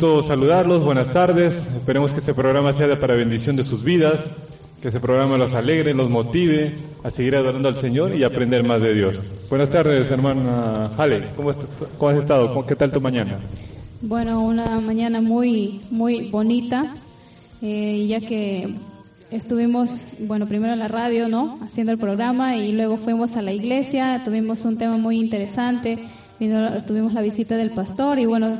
gusto saludarlos, buenas tardes. Esperemos que este programa sea de para bendición de sus vidas, que este programa los alegre, los motive a seguir adorando al Señor y aprender más de Dios. Buenas tardes, hermana Jale. ¿Cómo, has estado? ¿Qué tal tu mañana? Bueno, una mañana muy, muy bonita, eh, ya que estuvimos, bueno, primero en la radio, ¿no? Haciendo el programa y luego fuimos a la iglesia, tuvimos un tema muy interesante, tuvimos la visita del pastor y bueno,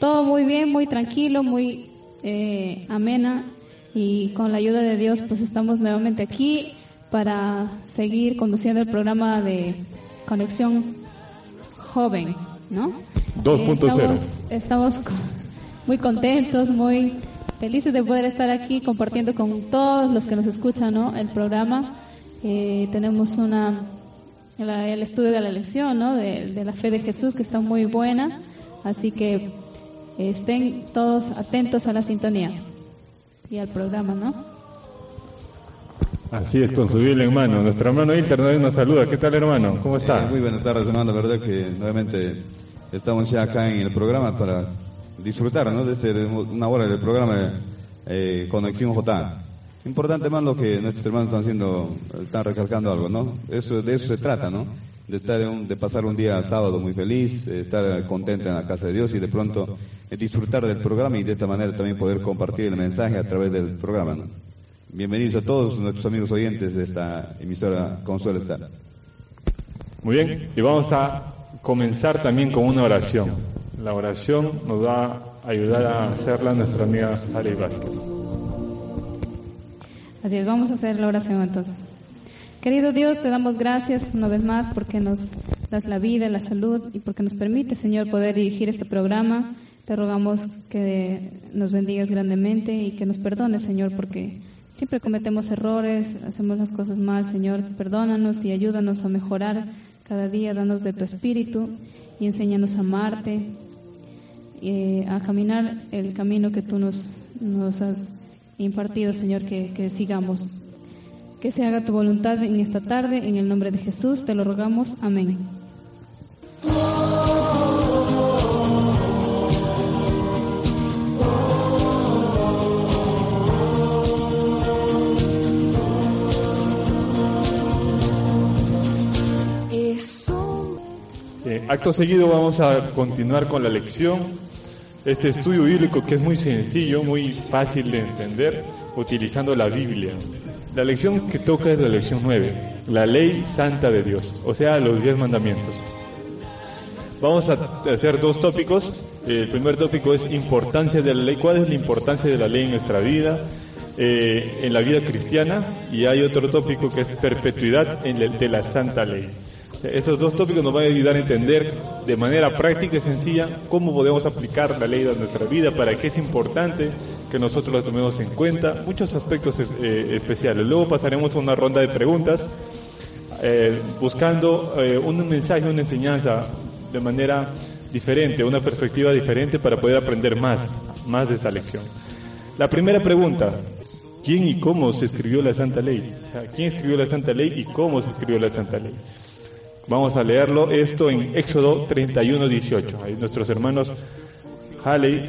todo muy bien, muy tranquilo, muy eh, amena y con la ayuda de Dios pues estamos nuevamente aquí para seguir conduciendo el programa de conexión joven, ¿no? 2.0. estamos, muy contentos, muy felices de poder estar aquí compartiendo con todos los que nos escuchan, ¿no? El programa. Eh, tenemos una el estudio de la lección, ¿no? De, de la fe de Jesús que está muy buena, así que estén todos atentos a la sintonía y al programa, ¿no? Así es, con su Biblia en mano. Nuestro hermano Ilter nos saluda. ¿Qué tal, hermano? ¿Cómo está? muy buenas tardes, hermano. La verdad que nuevamente estamos ya acá en el programa para disfrutar, ¿no? De este, una hora del programa eh, Conexión J. Importante, hermano, lo que nuestros hermanos están haciendo, están recalcando algo, ¿no? Eso, de eso se trata, ¿no? De estar, de pasar un día sábado muy feliz, estar contento en la casa de Dios y de pronto disfrutar del programa y de esta manera también poder compartir el mensaje a través del programa. Bienvenidos a todos nuestros amigos oyentes de esta emisora Consuelo Estar. Muy bien, y vamos a comenzar también con una oración. La oración nos va a ayudar a hacerla nuestra amiga Ari Vázquez. Así es, vamos a hacer la oración entonces. Querido Dios, te damos gracias una vez más porque nos das la vida, la salud y porque nos permite, Señor, poder dirigir este programa te rogamos que nos bendigas grandemente y que nos perdones, Señor, porque siempre cometemos errores, hacemos las cosas mal, Señor. Perdónanos y ayúdanos a mejorar cada día, danos de tu espíritu y enséñanos a amarte, y a caminar el camino que tú nos, nos has impartido, Señor, que sigamos. Que se haga tu voluntad en esta tarde, en el nombre de Jesús, te lo rogamos. Amén. acto seguido vamos a continuar con la lección, este estudio bíblico que es muy sencillo, muy fácil de entender, utilizando la Biblia. La lección que toca es la lección 9, la ley santa de Dios, o sea, los diez mandamientos. Vamos a hacer dos tópicos. El primer tópico es importancia de la ley. ¿Cuál es la importancia de la ley en nuestra vida? Eh, en la vida cristiana y hay otro tópico que es perpetuidad de la santa ley. Esos dos tópicos nos van a ayudar a entender de manera práctica y sencilla cómo podemos aplicar la ley a nuestra vida, para qué es importante que nosotros la tomemos en cuenta, muchos aspectos eh, especiales. Luego pasaremos a una ronda de preguntas eh, buscando eh, un mensaje, una enseñanza de manera diferente, una perspectiva diferente para poder aprender más, más de esta lección. La primera pregunta, ¿quién y cómo se escribió la Santa Ley? O sea, ¿quién escribió la Santa Ley y cómo se escribió la Santa Ley? Vamos a leerlo esto en Éxodo 31, 18. Ahí nuestros hermanos Haley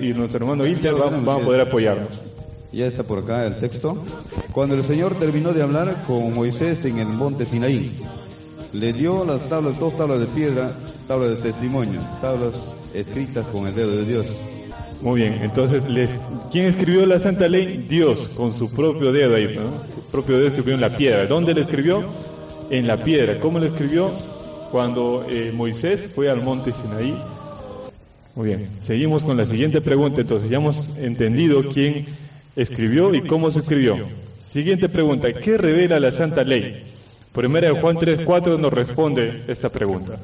y nuestro hermano Ilter van, a poder apoyarnos. Ya está por acá el texto. Cuando el Señor terminó de hablar con Moisés en el monte Sinaí, le dio las tablas, dos tablas de piedra, tablas de testimonio, tablas escritas con el dedo de Dios. Muy bien, entonces, ¿quién escribió la Santa Ley? Dios, con su propio dedo ahí, ¿no? Su propio dedo escribió en la piedra. ¿Dónde le escribió? en la piedra. ¿Cómo lo escribió? Cuando eh, Moisés fue al monte Sinaí. Muy bien, seguimos con la siguiente pregunta. Entonces, ya hemos entendido quién escribió y cómo se escribió. Siguiente pregunta, ¿qué revela la Santa Ley? Primera de Juan 3.4 nos responde esta pregunta.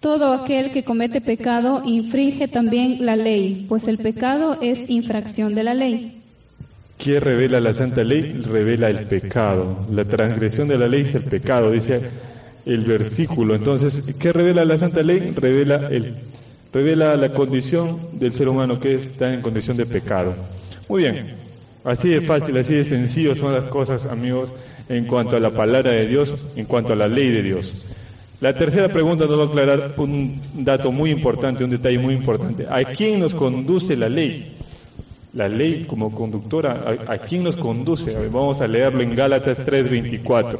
Todo aquel que comete pecado infringe también la ley, pues el pecado es infracción de la ley. ¿Qué revela la Santa Ley? Revela el pecado. La transgresión de la ley es el pecado, dice el versículo. Entonces, ¿qué revela la Santa Ley? Revela, el, revela la condición del ser humano que está en condición de pecado. Muy bien, así de fácil, así de sencillo son las cosas, amigos, en cuanto a la palabra de Dios, en cuanto a la ley de Dios. La tercera pregunta nos va a aclarar un dato muy importante, un detalle muy importante. ¿A quién nos conduce la ley? La ley como conductora, ¿a, quién nos conduce? Vamos a leerlo en Gálatas 3.24.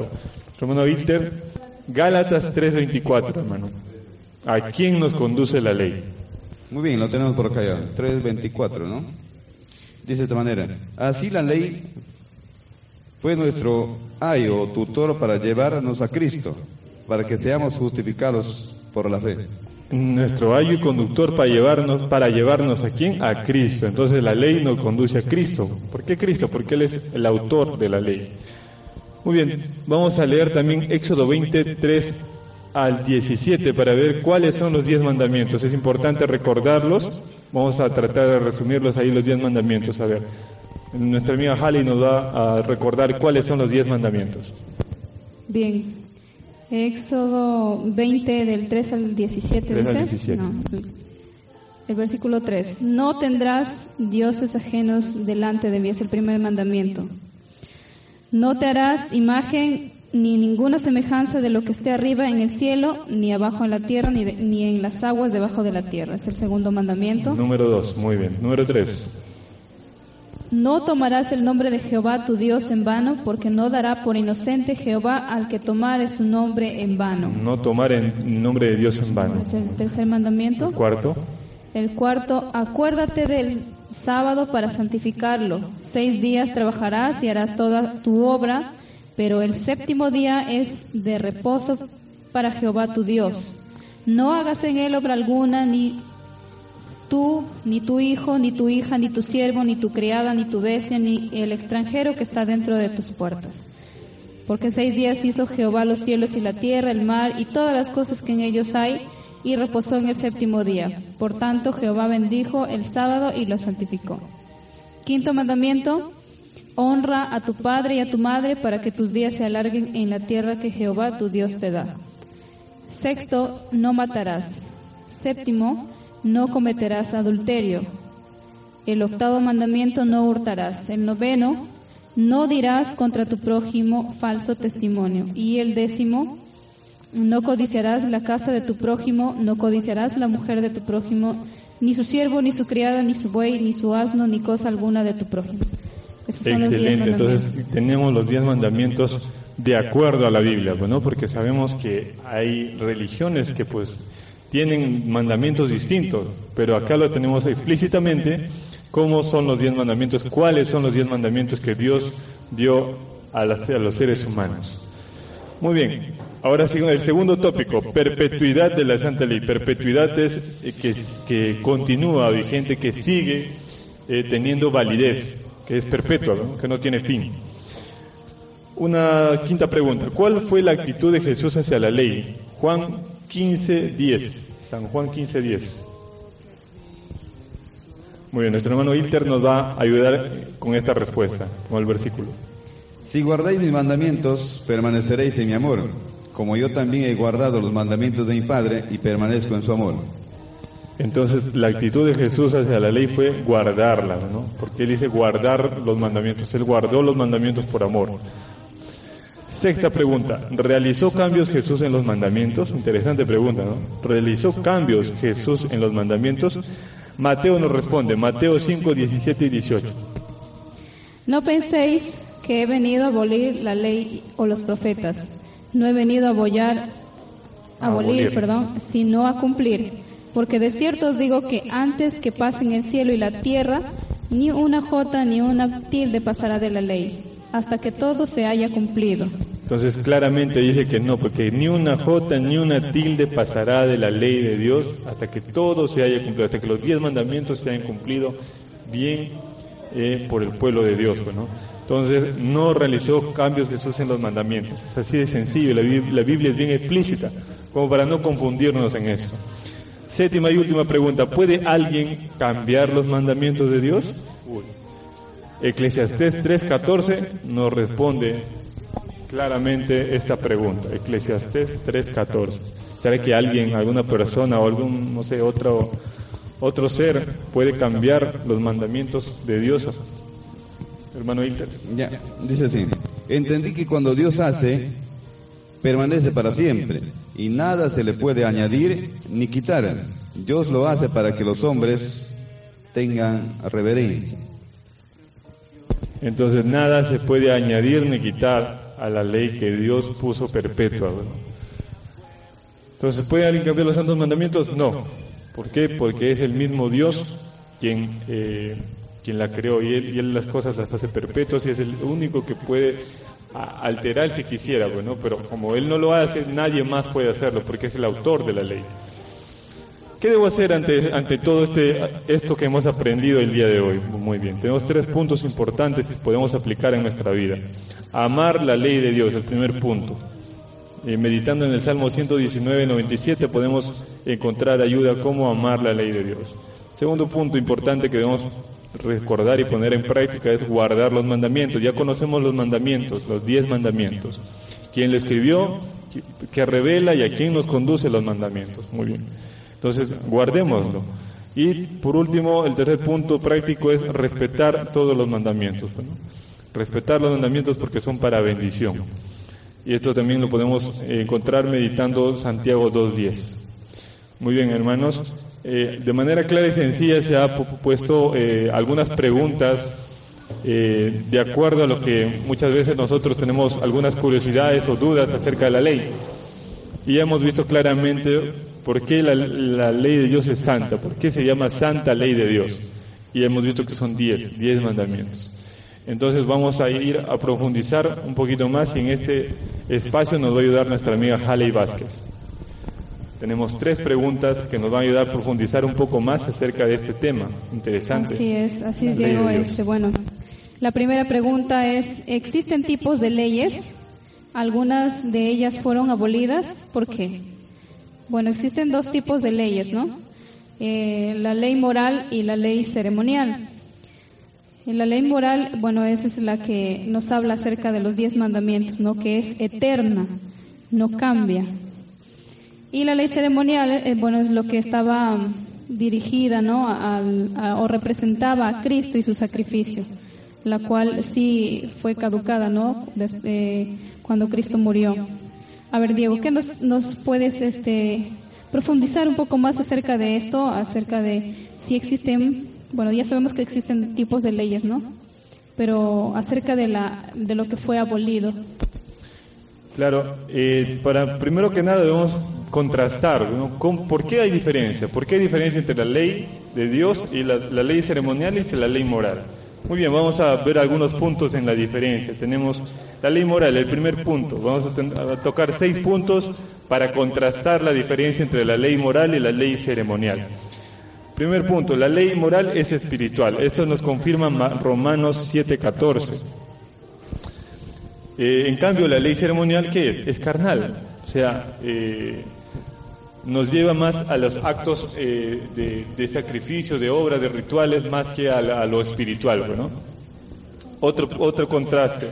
Hermano Víctor, Gálatas 3.24, hermano. ¿A quién nos conduce la ley? Muy bien, lo tenemos por acá ya. 3.24, ¿no? Dice de esta manera. Así la ley fue nuestro ayo o tutor para llevarnos a Cristo, para que seamos justificados por la fe. Nuestro ayo y conductor para llevarnos, para llevarnos a quién? A Cristo. Entonces la ley nos conduce a Cristo. ¿Por qué Cristo? Porque Él es el autor de la ley. Muy bien, vamos a leer también Éxodo 23 al 17 para ver cuáles son los diez mandamientos. Es importante recordarlos. Vamos a tratar de resumirlos ahí los diez mandamientos. A ver, nuestra amiga Halley nos va a recordar cuáles son los diez mandamientos. Bien. Éxodo 20 del 3 al 17. 3 al ¿dice? 17. No. El versículo 3. No tendrás dioses ajenos delante de mí. Es el primer mandamiento. No te harás imagen ni ninguna semejanza de lo que esté arriba en el cielo, ni abajo en la tierra, ni, de- ni en las aguas debajo de la tierra. Es el segundo mandamiento. Número dos, muy bien. Número tres. No tomarás el nombre de Jehová tu Dios en vano, porque no dará por inocente Jehová al que tomare su nombre en vano. No tomar en nombre de Dios en vano. Es el tercer mandamiento. Cuarto. El cuarto, acuérdate del sábado para santificarlo. Seis días trabajarás y harás toda tu obra, pero el séptimo día es de reposo para Jehová tu Dios. No hagas en él obra alguna, ni tú, ni tu hijo, ni tu hija, ni tu siervo, ni tu criada, ni tu bestia, ni el extranjero que está dentro de tus puertas. Porque seis días hizo Jehová los cielos y la tierra, el mar y todas las cosas que en ellos hay, y reposó en el séptimo día. Por tanto, Jehová bendijo el sábado y lo santificó. Quinto mandamiento, honra a tu padre y a tu madre para que tus días se alarguen en la tierra que Jehová tu Dios te da. Sexto, no matarás. Séptimo, no cometerás adulterio. El octavo mandamiento, no hurtarás. El noveno, no dirás contra tu prójimo falso testimonio. Y el décimo, no codiciarás la casa de tu prójimo, no codiciarás la mujer de tu prójimo, ni su siervo, ni su criada, ni su buey, ni su asno, ni cosa alguna de tu prójimo. Excelente. Entonces tenemos los diez mandamientos de acuerdo a la Biblia, ¿no? Porque sabemos que hay religiones que pues tienen mandamientos distintos, pero acá lo tenemos explícitamente cómo son los diez mandamientos, cuáles son los diez mandamientos que Dios dio a, las- a los seres humanos. Muy bien. Ahora sí, el segundo tópico, perpetuidad de la Santa Ley. Perpetuidad es eh, que, que continúa vigente, que sigue eh, teniendo validez, que es perpetua, ¿no? que no tiene fin. Una quinta pregunta. ¿Cuál fue la actitud de Jesús hacia la ley? Juan 15, 10. San Juan 15, 10. Muy bien, nuestro hermano Ilter nos va a ayudar con esta respuesta, con el versículo. Si guardáis mis mandamientos, permaneceréis en mi amor, como yo también he guardado los mandamientos de mi Padre y permanezco en su amor. Entonces, la actitud de Jesús hacia la ley fue guardarla, ¿no? Porque él dice guardar los mandamientos. Él guardó los mandamientos por amor. Sexta pregunta. ¿Realizó cambios Jesús en los mandamientos? Interesante pregunta, ¿no? ¿Realizó cambios Jesús en los mandamientos? Mateo nos responde, Mateo 5, 17 y 18. No penséis que he venido a abolir la ley o los profetas. No he venido a abollar, a abolir, Abolir. perdón, sino a cumplir. Porque de cierto os digo que antes que pasen el cielo y la tierra, ni una jota ni una tilde pasará de la ley, hasta que todo se haya cumplido. Entonces claramente dice que no, porque ni una jota ni una tilde pasará de la ley de Dios hasta que todo se haya cumplido, hasta que los diez mandamientos se hayan cumplido bien eh, por el pueblo de Dios. ¿no? Entonces no realizó cambios Jesús en los mandamientos. Es así de sencillo, la, Bib- la Biblia es bien explícita, como para no confundirnos en eso. Séptima y última pregunta, ¿puede alguien cambiar los mandamientos de Dios? Eclesiastés 3.14 nos responde claramente esta pregunta. Eclesiastés 3.14. ¿Será que alguien, alguna persona o algún, no sé, otro, otro ser puede cambiar los mandamientos de Dios? Hermano Hilter. Ya, dice así. Entendí que cuando Dios hace, permanece para siempre. Y nada se le puede añadir ni quitar. Dios lo hace para que los hombres tengan reverencia. Entonces nada se puede añadir ni quitar a la ley que Dios puso perpetua. Entonces, ¿puede alguien cambiar los santos mandamientos? No. ¿Por qué? Porque es el mismo Dios quien, eh, quien la creó y él, y él las cosas las hace perpetuas y es el único que puede alterar si quisiera, bueno, pero como él no lo hace, nadie más puede hacerlo porque es el autor de la ley. ¿Qué debo hacer ante, ante todo este, esto que hemos aprendido el día de hoy? Muy bien, tenemos tres puntos importantes que podemos aplicar en nuestra vida. Amar la ley de Dios, el primer punto. Eh, meditando en el Salmo 119, 97 podemos encontrar ayuda a cómo amar la ley de Dios. Segundo punto importante que debemos recordar y poner en práctica es guardar los mandamientos. Ya conocemos los mandamientos, los diez mandamientos. ¿Quién lo escribió? Que revela y a quién nos conduce los mandamientos. Muy bien. Entonces, guardémoslo. Y por último, el tercer punto práctico es respetar todos los mandamientos. Respetar los mandamientos porque son para bendición. Y esto también lo podemos encontrar meditando Santiago 2.10. Muy bien, hermanos. Eh, de manera clara y sencilla se ha puesto eh, algunas preguntas eh, de acuerdo a lo que muchas veces nosotros tenemos algunas curiosidades o dudas acerca de la ley. Y hemos visto claramente por qué la, la ley de Dios es santa, por qué se llama santa ley de Dios. Y hemos visto que son diez, diez mandamientos. Entonces vamos a ir a profundizar un poquito más y en este espacio nos va a ayudar nuestra amiga Haley Vázquez. Tenemos tres preguntas que nos van a ayudar a profundizar un poco más acerca de este tema. Interesante. Así es, así es, Diego. Este, bueno, la primera pregunta es, ¿existen tipos de leyes? Algunas de ellas fueron abolidas. ¿Por qué? Bueno, existen dos tipos de leyes, ¿no? Eh, la ley moral y la ley ceremonial. En la ley moral, bueno, esa es la que nos habla acerca de los diez mandamientos, ¿no? Que es eterna, no cambia. Y la ley ceremonial, eh, bueno, es lo que estaba dirigida, ¿no? Al, o representaba a Cristo y su sacrificio, la cual sí fue caducada, ¿no? Desde, cuando Cristo murió. A ver, Diego, ¿qué nos, nos puedes, este, profundizar un poco más acerca de esto, acerca de si existen, bueno, ya sabemos que existen tipos de leyes, ¿no? Pero acerca de la, de lo que fue abolido. Claro, eh, para primero que nada debemos contrastar, ¿por qué hay diferencia? ¿Por qué hay diferencia entre la ley de Dios y la, ley ceremonial y la ley moral? Muy bien, vamos a ver algunos puntos en la diferencia. Tenemos la ley moral, el primer punto. Vamos a, tocar seis puntos para contrastar la diferencia entre la ley moral y la ley ceremonial. Primer punto, la ley moral es espiritual. Esto nos confirma Romanos 7:14. Eh, en cambio, la ley ceremonial, ¿qué es? Es carnal. O sea, eh, nos lleva más a los actos eh, de, sacrificio, de obra, de rituales, más que a, lo espiritual. ¿no? Otro, otro contraste,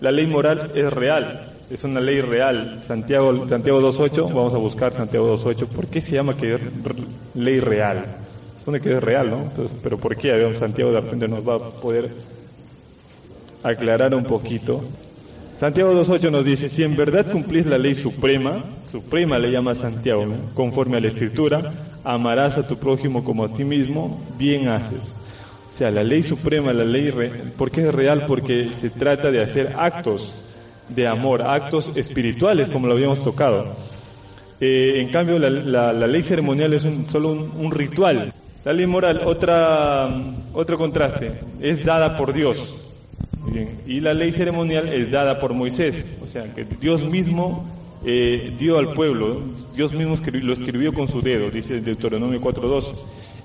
la ley moral es real, es una ley real. Santiago, Santiago 2.8, vamos a buscar Santiago 2.8, ¿por qué se llama que ley real? Supone que es real, ¿no? pero ¿por qué? Santiago de repente nos va a poder aclarar un poquito. Santiago 2.8 nos dice, si en verdad cumplís la ley suprema, suprema le llama Santiago, conforme a la escritura, amarás a tu prójimo como a ti mismo, bien haces. O sea, la ley suprema, la ley, ¿por qué es real? Porque se trata de hacer actos de amor, actos espirituales, como lo habíamos tocado. Eh, en cambio, la, ley ceremonial es solo un, ritual. La ley moral, otra, otro contraste, es dada por Dios. Y la ley ceremonial es dada por Moisés, o sea, que Dios mismo eh, dio al pueblo, Dios mismo lo escribió con su dedo, dice Deuteronomio 4.2.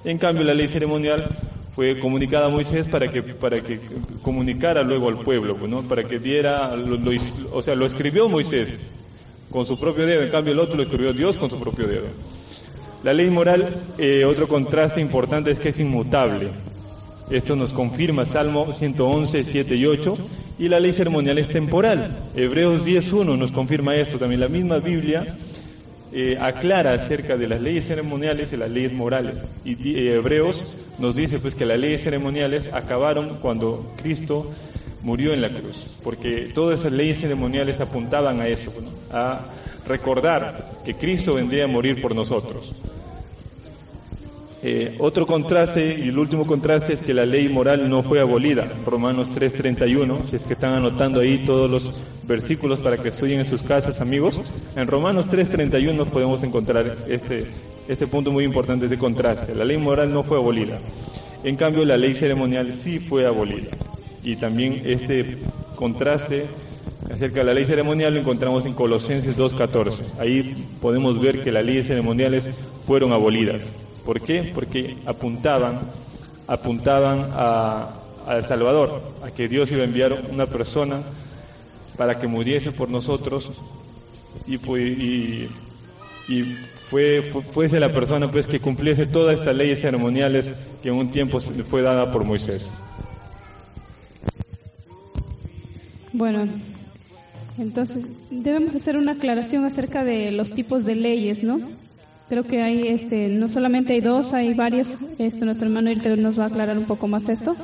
En cambio, la ley ceremonial fue comunicada a Moisés para que, para que comunicara luego al pueblo, ¿no? para que diera, o sea, lo escribió Moisés con su propio dedo, en cambio el otro lo escribió Dios con su propio dedo. La ley moral, eh, otro contraste importante es que es inmutable. Esto nos confirma Salmo 111, 7 y 8. Y la ley ceremonial es temporal. Hebreos 10.1 nos confirma esto. También la misma Biblia eh, aclara acerca de las leyes ceremoniales y las leyes morales. Y eh, Hebreos nos dice pues que las leyes ceremoniales acabaron cuando Cristo murió en la cruz, porque todas esas leyes ceremoniales apuntaban a eso, a recordar que Cristo vendría a morir por nosotros. Eh, otro contraste, y el último contraste, es que la ley moral no fue abolida. Romanos 3.31, si es que están anotando ahí todos los versículos para que estudien en sus casas, amigos. En Romanos 3.31 podemos encontrar este, este punto muy importante de contraste. La ley moral no fue abolida. En cambio, la ley ceremonial sí fue abolida. Y también este contraste acerca de la ley ceremonial lo encontramos en Colosenses 2.14. Ahí podemos ver que las leyes ceremoniales fueron abolidas. ¿Por qué? Porque apuntaban, apuntaban a, al Salvador, a que Dios iba a enviar una persona para que muriese por nosotros y, y, y fue, fuese la persona pues que cumpliese todas estas leyes ceremoniales que en un tiempo fue dada por Moisés. Bueno, entonces debemos hacer una aclaración acerca de los tipos de leyes, ¿no? Creo que hay, este, no solamente hay dos, hay varios. Este, nuestro hermano Irter nos va a aclarar un poco más esto.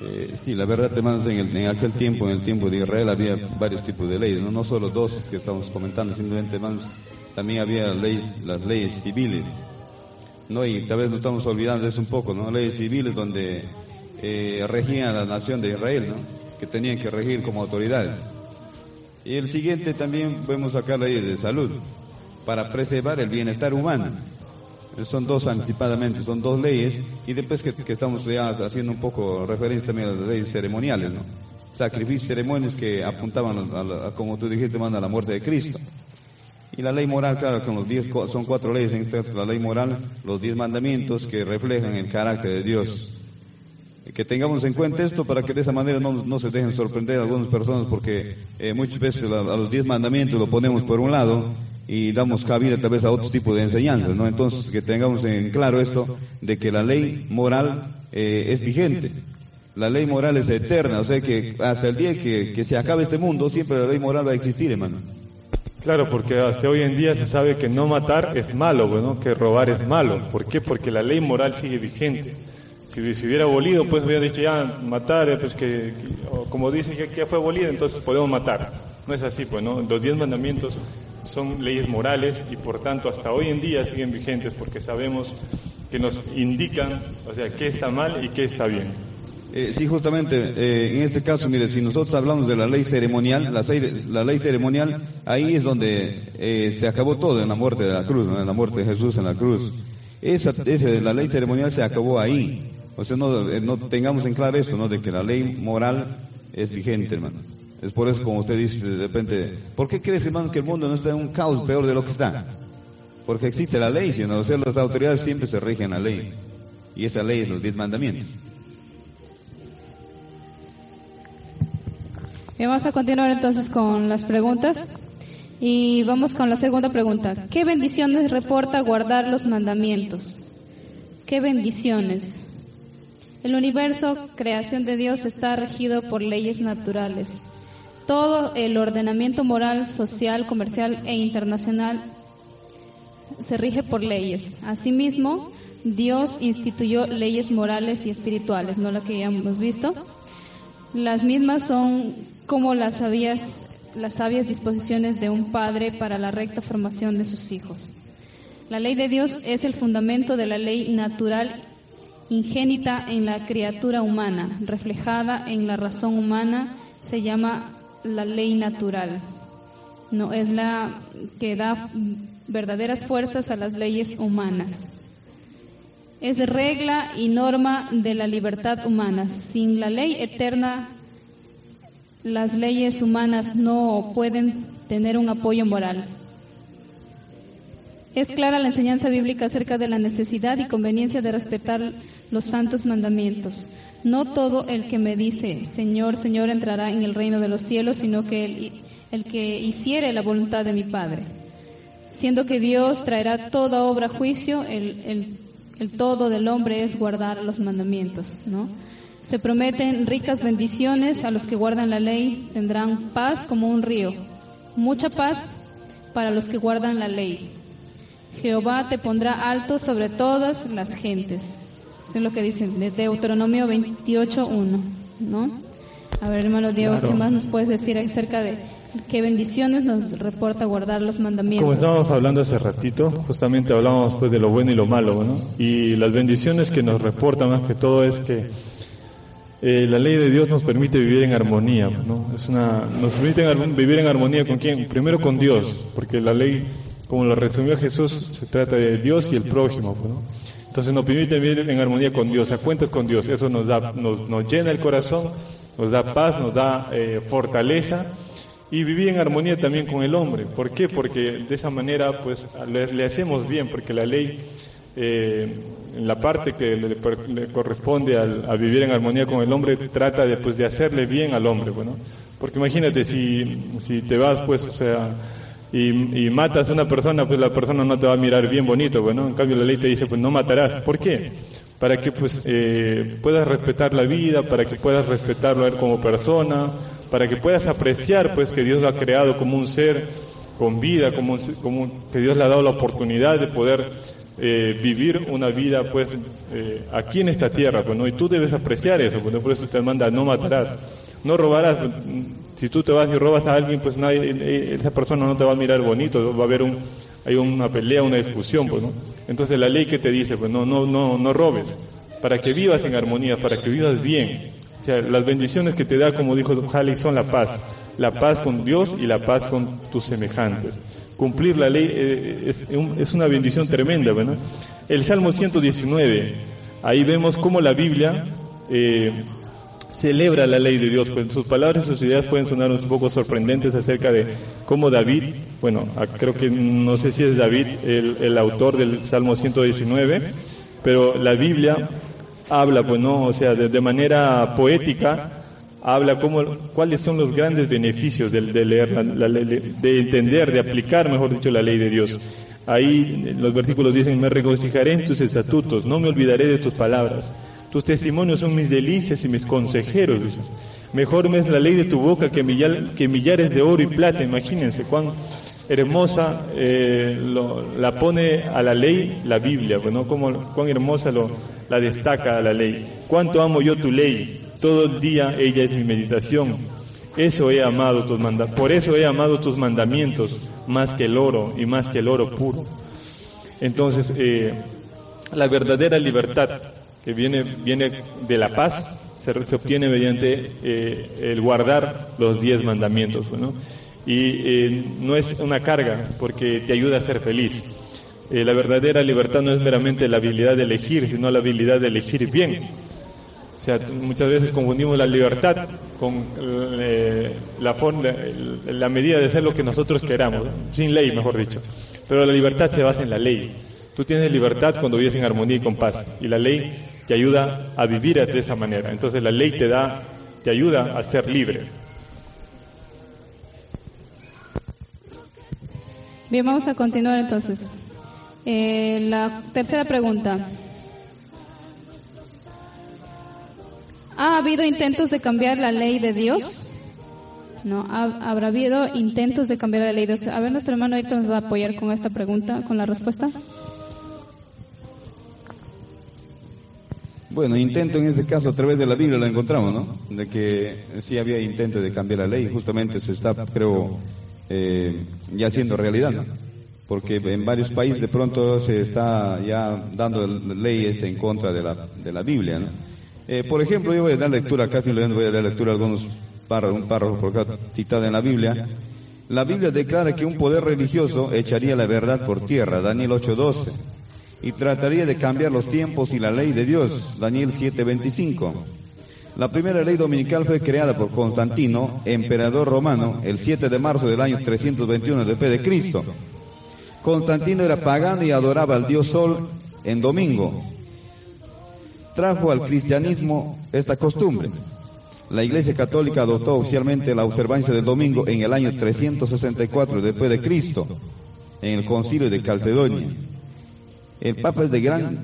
Eh, sí, la verdad, hermanos, en, en, aquel tiempo, en el tiempo de Israel, había varios tipos de leyes, no, no solo dos que estamos comentando, simplemente, hermanos, también había leyes, las leyes civiles, ¿no? Y tal vez nos estamos olvidando de eso un poco, ¿no? Leyes civiles donde eh, regían la nación de Israel, ¿no? Que tenían que regir como autoridades. Y el siguiente también podemos sacar leyes de salud para preservar el bienestar humano. Son dos anticipadamente, son dos leyes, y después que, estamos ya haciendo un poco referencia también a las leyes ceremoniales, ¿no? Sacrificios ceremonios que apuntaban, a, como tú dijiste, a la muerte de Cristo. Y la ley moral, claro, con los diez, son cuatro leyes, la ley moral, los diez mandamientos que reflejan el carácter de Dios. Que tengamos en cuenta esto para que de esa manera no, no se dejen sorprender algunas personas, porque eh, muchas veces a, a los diez mandamientos lo ponemos por un lado y damos cabida tal vez a otro tipo de enseñanzas, ¿no? Entonces, que tengamos en claro esto de que la ley moral eh, es vigente. La ley moral es eterna, o sea que hasta el día que, que se acabe este mundo, siempre la ley moral va a existir, hermano. Claro, porque hasta hoy en día se sabe que no matar es malo, bueno, que robar es malo. ¿Por qué? Porque la ley moral sigue vigente. Si se hubiera abolido, pues hubiera dicho ya matar, eh, pues que, como dicen que ya fue abolido, entonces podemos matar. No es así, pues, ¿no? Los diez mandamientos son leyes morales y por tanto hasta hoy en día siguen vigentes porque sabemos que nos indican, o sea, qué está mal y qué está bien. Eh, sí, justamente, eh, en este caso, mire, si nosotros hablamos de la ley ceremonial, la, la ley ceremonial, ahí es donde eh, se acabó todo en la muerte de la cruz, en la muerte de Jesús en la cruz. Esa, esa, la ley ceremonial se acabó ahí. O sea, no, eh, no tengamos en claro esto, ¿no? De que la ley moral es vigente, hermano. Es por eso, como usted dice, de repente, ¿por qué crees, hermano, que el mundo no está en un caos peor de lo que está? Porque existe la ley, sino, o sea, las autoridades siempre se rigen a la ley. Y esa ley es los diez mandamientos. Bien, vamos a continuar entonces con las preguntas. Y vamos con la segunda pregunta. ¿Qué bendiciones reporta guardar los mandamientos? ¿Qué bendiciones? El universo, creación de Dios, está regido por leyes naturales. Todo el ordenamiento moral, social, comercial e internacional se rige por leyes. Asimismo, Dios instituyó leyes morales y espirituales, no la que ya hemos visto. Las mismas son como las sabias, las sabias disposiciones de un padre para la recta formación de sus hijos. La ley de Dios es el fundamento de la ley natural ingénita en la criatura humana, reflejada en la razón humana, se llama la ley natural. No es la que da verdaderas fuerzas a las leyes humanas. Es regla y norma de la libertad humana. Sin la ley eterna, las leyes humanas no pueden tener un apoyo moral. Es clara la enseñanza bíblica acerca de la necesidad y conveniencia de respetar los santos mandamientos. No todo el que me dice, Señor, Señor, entrará en el reino de los cielos, sino que el, el que hiciere la voluntad de mi Padre. Siendo que Dios traerá toda obra a juicio, el, el, el todo del hombre es guardar los mandamientos, ¿no? Se prometen ricas bendiciones a los que guardan la ley, tendrán paz como un río, mucha paz para los que guardan la ley. Jehová te pondrá alto sobre todas las gentes Eso es lo que dice de Deuteronomio 28.1, ¿no? A ver, hermano Diego, ¿qué más nos puedes decir acerca de qué bendiciones nos reporta guardar los mandamientos? Como estábamos hablando hace ratito, justamente hablábamos pues de lo bueno y lo malo, ¿no? Y las bendiciones que nos reporta más que todo es que eh, la ley de Dios nos permite vivir en armonía, ¿no? Es una, nos permite vivir en armonía con quién? Primero con Dios, porque la ley, como lo resumió Jesús, se trata de Dios y el prójimo, ¿no? Entonces nos permite vivir en armonía con Dios, a cuentas con Dios. Eso nos da, nos, nos llena el corazón, nos da paz, nos da eh, fortaleza y vivir en armonía también con el hombre. ¿Por qué? Porque de esa manera pues le, le hacemos bien, porque la ley eh, en la parte que le, corresponde al, a vivir en armonía con el hombre, trata de, pues, de hacerle bien al hombre, bueno. Porque imagínate, si, si te vas, pues, o sea, y, y, matas a una persona, pues la persona no te va a mirar bien bonito, bueno. En cambio, la ley te dice, pues, no matarás. ¿Por qué? Para que, pues, eh, puedas respetar la vida, para que puedas respetarlo a él como persona, para que puedas apreciar, pues, que Dios lo ha creado como un ser con vida, como, como que Dios le ha dado la oportunidad de poder eh, vivir una vida pues eh, aquí en esta tierra, pues, ¿no? y tú debes apreciar eso, pues, por eso te manda no matarás, no robarás, si tú te vas y robas a alguien, pues nadie, eh, esa persona no te va a mirar bonito, va a haber un, hay una pelea, una discusión, pues, ¿no? Entonces la ley que te dice, pues no, no, no, no robes, para que vivas en armonía, para que vivas bien. O sea, las bendiciones que te da, como dijo Jalix, son la paz. La paz con Dios y la paz con tus semejantes cumplir la ley eh, es, una bendición tremenda. El Salmo 119, ahí vemos cómo la Biblia eh, celebra la ley de Dios. Pues sus palabras y sus ideas pueden sonar un poco sorprendentes acerca de cómo David, bueno, creo que no sé si es David el, autor del Salmo 119, pero la Biblia habla, pues no, o sea, de, de manera poética, habla cómo, cuáles son los grandes beneficios de, leer, la, de entender, de aplicar, mejor dicho, la ley de Dios. Ahí los versículos dicen, me regocijaré en tus estatutos, no me olvidaré de tus palabras. Tus testimonios son mis delicias y mis consejeros. Mejor me es la ley de tu boca que, millares de oro y plata. Imagínense cuán hermosa eh, la pone a la ley la Biblia, bueno, como, cuán hermosa la destaca a la ley. Cuánto amo yo tu ley. Todo el día ella es mi meditación. Eso he amado tus manda por eso he amado tus mandamientos más que el oro y más que el oro puro. Entonces, eh, la verdadera libertad que viene, viene de la paz se, obtiene mediante eh, el guardar los diez mandamientos. Y eh, no es una carga porque te ayuda a ser feliz. la verdadera libertad no es meramente la habilidad de elegir, sino la habilidad de elegir bien sea, muchas veces confundimos la libertad con eh, la, forma, la medida de hacer lo que nosotros queramos, sin ley, mejor dicho. Pero la libertad se basa en la ley. Tú tienes libertad cuando vives en armonía y con paz. Y la ley te ayuda a vivir de esa manera. Entonces la ley te da, te ayuda a ser libre. Bien, vamos a continuar entonces. Eh, la tercera pregunta. ¿Ha habido intentos de cambiar la ley de Dios? No, ¿habrá habido intentos de cambiar la ley de Dios? A ver, nuestro hermano ahorita nos va a apoyar con esta pregunta, con la respuesta. Bueno, intento en este caso a través de la Biblia lo encontramos, ¿no? De que sí había intento de cambiar la ley, justamente se está, creo, eh, ya siendo realidad, ¿no? Porque en varios países de pronto se está ya dando leyes en contra de la, de la Biblia, ¿no? Eh, por ejemplo, yo voy a dar lectura, casi le voy a dar lectura a algunos párrafos, un párrafo citado en la Biblia. La Biblia declara que un poder religioso echaría la verdad por tierra, Daniel 8:12, y trataría de cambiar los tiempos y la ley de Dios, Daniel 7:25. La primera ley dominical fue creada por Constantino, emperador romano, el 7 de marzo del año 321 después de Cristo. Constantino era pagano y adoraba al dios Sol en domingo, trajo al cristianismo esta costumbre. La Iglesia Católica adoptó oficialmente la observancia del domingo en el año 364 después de Cristo, en el Concilio de Calcedonia. El Papa es de gran,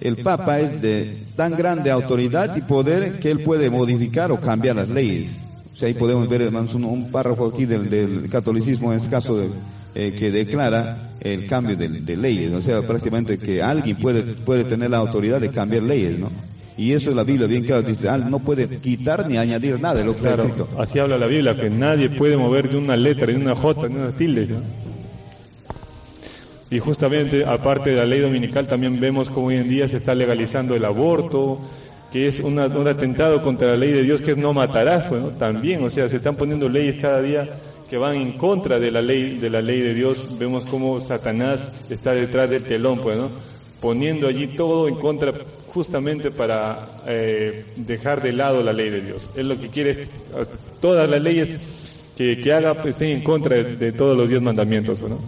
el Papa es de tan grande autoridad y poder que él puede modificar o cambiar las leyes. O sea, ahí podemos ver un, un párrafo aquí del, catolicismo en este caso de eh, que declara el cambio de, de, leyes, o sea, prácticamente que alguien puede, puede tener la autoridad de cambiar leyes, ¿no? Y eso es la Biblia bien claro, dice, ah, no puede quitar ni añadir nada de lo que claro, está escrito. Así habla la Biblia, que nadie puede mover de una letra, de una J, de una tilde. ¿no? Y justamente, aparte de la ley dominical, también vemos como hoy en día se está legalizando el aborto, que es un atentado contra la ley de Dios, que es no matarás, bueno, también, o sea, se están poniendo leyes cada día que van en contra de la ley de la ley de Dios. Vemos cómo Satanás está detrás del telón, pues, ¿no? Poniendo allí todo en contra, justamente para eh, dejar de lado la ley de Dios. Él lo que quiere todas las leyes que, que haga pues, estén en contra de, todos los diez mandamientos, ¿no?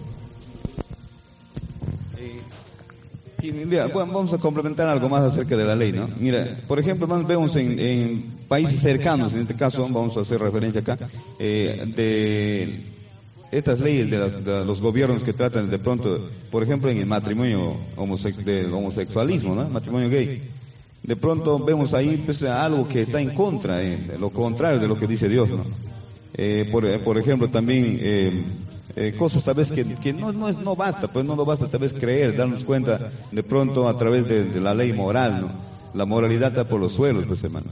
Vamos a complementar algo más acerca de la ley, ¿no? Mira, por ejemplo, más vemos en, países cercanos, en este caso vamos a hacer referencia acá, eh, de estas leyes de, los gobiernos que tratan de pronto, por ejemplo, en el matrimonio del homosexualismo, ¿no? Matrimonio gay. De pronto vemos ahí pues, algo que está en contra, eh, lo contrario de lo que dice Dios, ¿no? Eh, por, por, ejemplo, también eh, cosas tal vez que, que no, no, es, no basta, pues no nos basta tal vez creer, darnos cuenta de pronto a través de, de la ley moral, ¿no? La moralidad está por los suelos, pues hermano.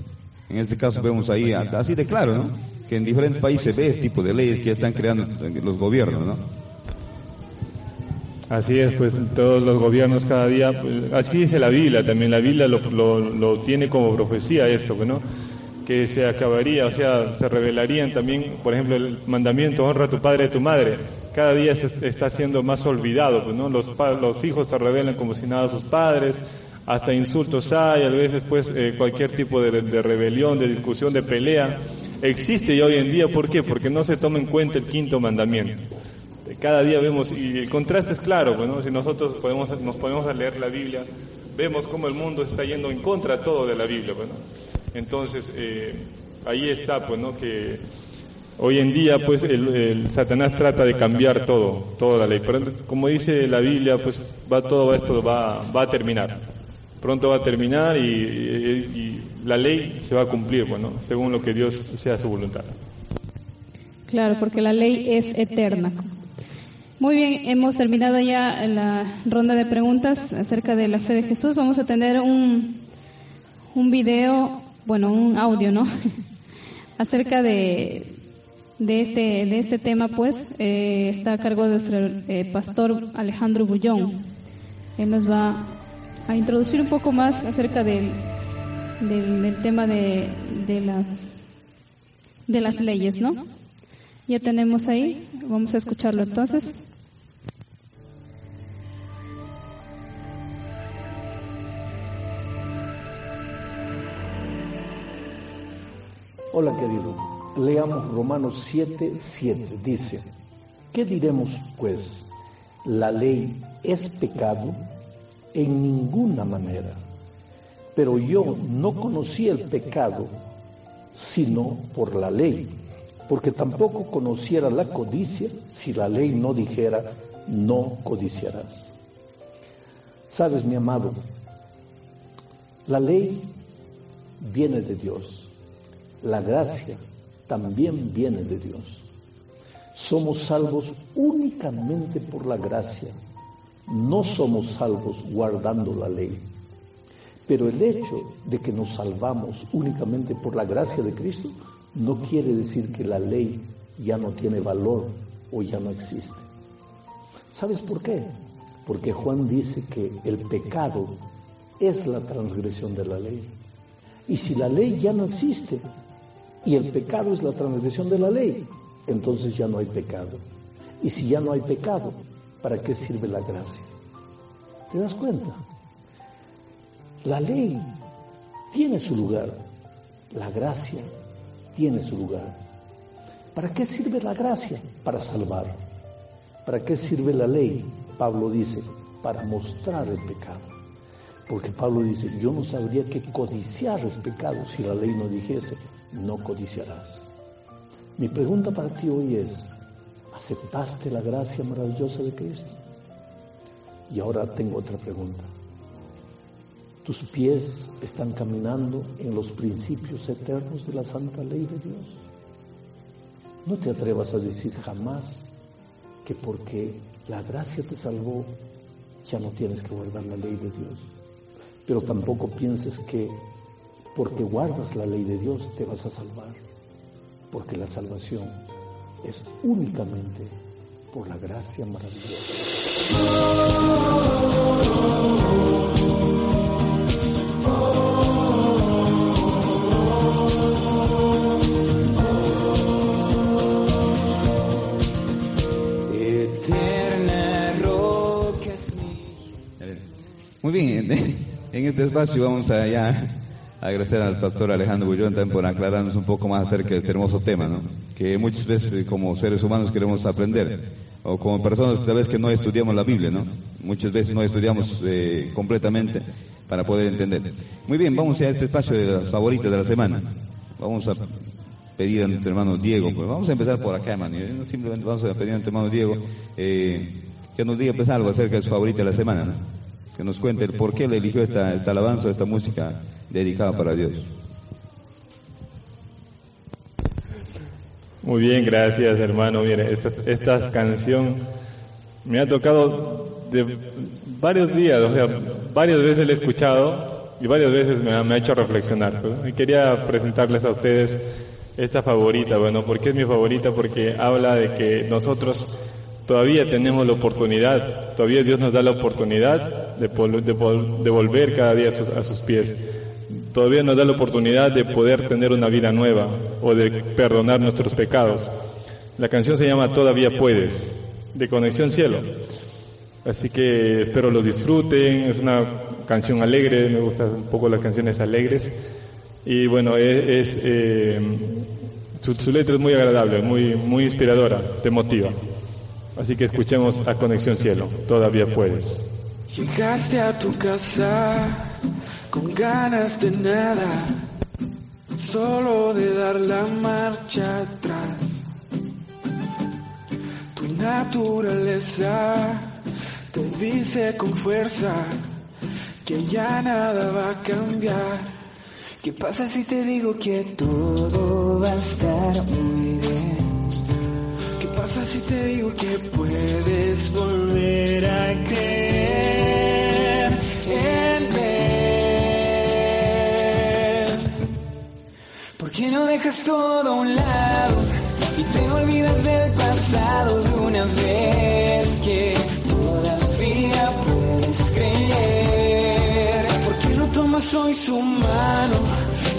En este caso vemos ahí, así de claro, ¿no? Que en diferentes países ve este tipo de leyes que ya están creando los gobiernos, ¿no? Así es, pues todos los gobiernos cada día, pues, así dice la Biblia también, la Biblia lo, lo, lo tiene como profecía esto, pues, ¿no? Que se acabaría, o sea, se revelarían también, por ejemplo, el mandamiento, honra a tu padre y a tu madre. Cada día se está siendo más olvidado, pues, ¿no? Los, los hijos se revelan como si nada a sus padres, hasta insultos hay, a veces pues eh, cualquier tipo de, rebelión, de discusión, de pelea, existe ya hoy en día, ¿por qué? Porque no se toma en cuenta el quinto mandamiento. Cada día vemos, y el contraste es claro, pues, si nosotros podemos, nos ponemos a leer la Biblia, vemos cómo el mundo está yendo en contra todo de la Biblia, bueno. Entonces, eh, ahí está, pues, ¿no? Que hoy en día, pues, el, el, Satanás trata de cambiar todo, toda la ley. Pero como dice la Biblia, pues, va todo esto va, va a terminar. Pronto va a terminar y, y, la ley se va a cumplir, bueno, según lo que Dios sea su voluntad. Claro, porque la ley es eterna. Muy bien, hemos terminado ya la ronda de preguntas acerca de la fe de Jesús. Vamos a tener un, un video bueno, un audio, ¿no? Acerca de, de, este, de este tema, pues, eh, está a cargo de nuestro eh, pastor Alejandro Bullón. Él nos va a introducir un poco más acerca del, del, del tema de, de, la, de las leyes, ¿no? Ya tenemos ahí, vamos a escucharlo entonces. Hola querido, leamos Romanos 7, 7. Dice, ¿qué diremos pues? ¿La ley es pecado? En ninguna manera. Pero yo no conocí el pecado sino por la ley, porque tampoco conociera la codicia si la ley no dijera, no codiciarás. Sabes, mi amado, la ley viene de Dios la gracia también viene de Dios. Somos salvos únicamente por la gracia. No somos salvos guardando la ley. Pero el hecho de que nos salvamos únicamente por la gracia de Cristo no quiere decir que la ley ya no tiene valor o ya no existe. ¿Sabes por qué? Porque Juan dice que el pecado es la transgresión de la ley. Y si la ley ya no existe, y el pecado es la transgresión de la ley, entonces ya no hay pecado. Y si ya no hay pecado, ¿para qué sirve la gracia? ¿Te das cuenta? La ley tiene su lugar, la gracia tiene su lugar. ¿Para qué sirve la gracia? Para salvar. ¿Para qué sirve la ley? Pablo dice, para mostrar el pecado. Porque Pablo dice, yo no sabría que codiciar es pecado si la ley no dijese, no codiciarás. Mi pregunta para ti hoy es, ¿aceptaste la gracia maravillosa de Cristo? Y ahora tengo otra pregunta. ¿Tus pies están caminando en los principios eternos de la santa ley de Dios? No te atrevas a decir jamás que porque la gracia te salvó, ya no tienes que guardar la ley de Dios. Pero tampoco pienses que porque guardas la ley de Dios te vas a salvar, porque la salvación es únicamente por la gracia maravillosa. Muy bien, en este espacio vamos a ya agradecer al pastor Alejandro Bullón también por aclararnos un poco más acerca de este hermoso tema, ¿no? Que muchas veces como seres humanos queremos aprender, o como personas tal vez que no estudiamos la Biblia, ¿no? Muchas veces no estudiamos eh, completamente para poder entender. Muy bien, vamos a este espacio de las favoritas de la semana. Vamos a pedir a nuestro hermano Diego, pues vamos a empezar por acá, hermano. Simplemente vamos a pedir a nuestro hermano Diego eh, que nos diga pues algo acerca de su favorita de la semana, ¿no? que nos cuente el por qué le eligió esta, esta alabanza, esta música dedicada para Dios. Muy bien, gracias hermano. Mire, esta, canción me ha tocado de varios días, o sea, varias veces la he escuchado y varias veces me ha, hecho reflexionar. Y quería presentarles a ustedes esta favorita, bueno, ¿por qué es mi favorita? Porque habla de que nosotros todavía tenemos la oportunidad, todavía Dios nos da la oportunidad de, de, volver cada día a sus, pies. Todavía nos da la oportunidad de poder tener una vida nueva o de perdonar nuestros pecados. La canción se llama Todavía puedes, de Conexión Cielo. Así que espero lo disfruten, es una canción alegre, me gustan un poco las canciones alegres. Y bueno, es, eh, su, su letra es muy agradable, muy, muy inspiradora, te motiva. Así que escuchemos a Conexión Cielo. Todavía puedes. Llegaste a tu casa con ganas de nada, solo de dar la marcha atrás. Tu naturaleza te dice con fuerza que ya nada va a cambiar. ¿Qué pasa si te digo que todo va a estar muy bien? pasa si te digo que puedes volver a creer dejas todo a un lado y te olvidas del pasado de una vez que todavía puedes creer? ¿Por qué no tomas hoy su mano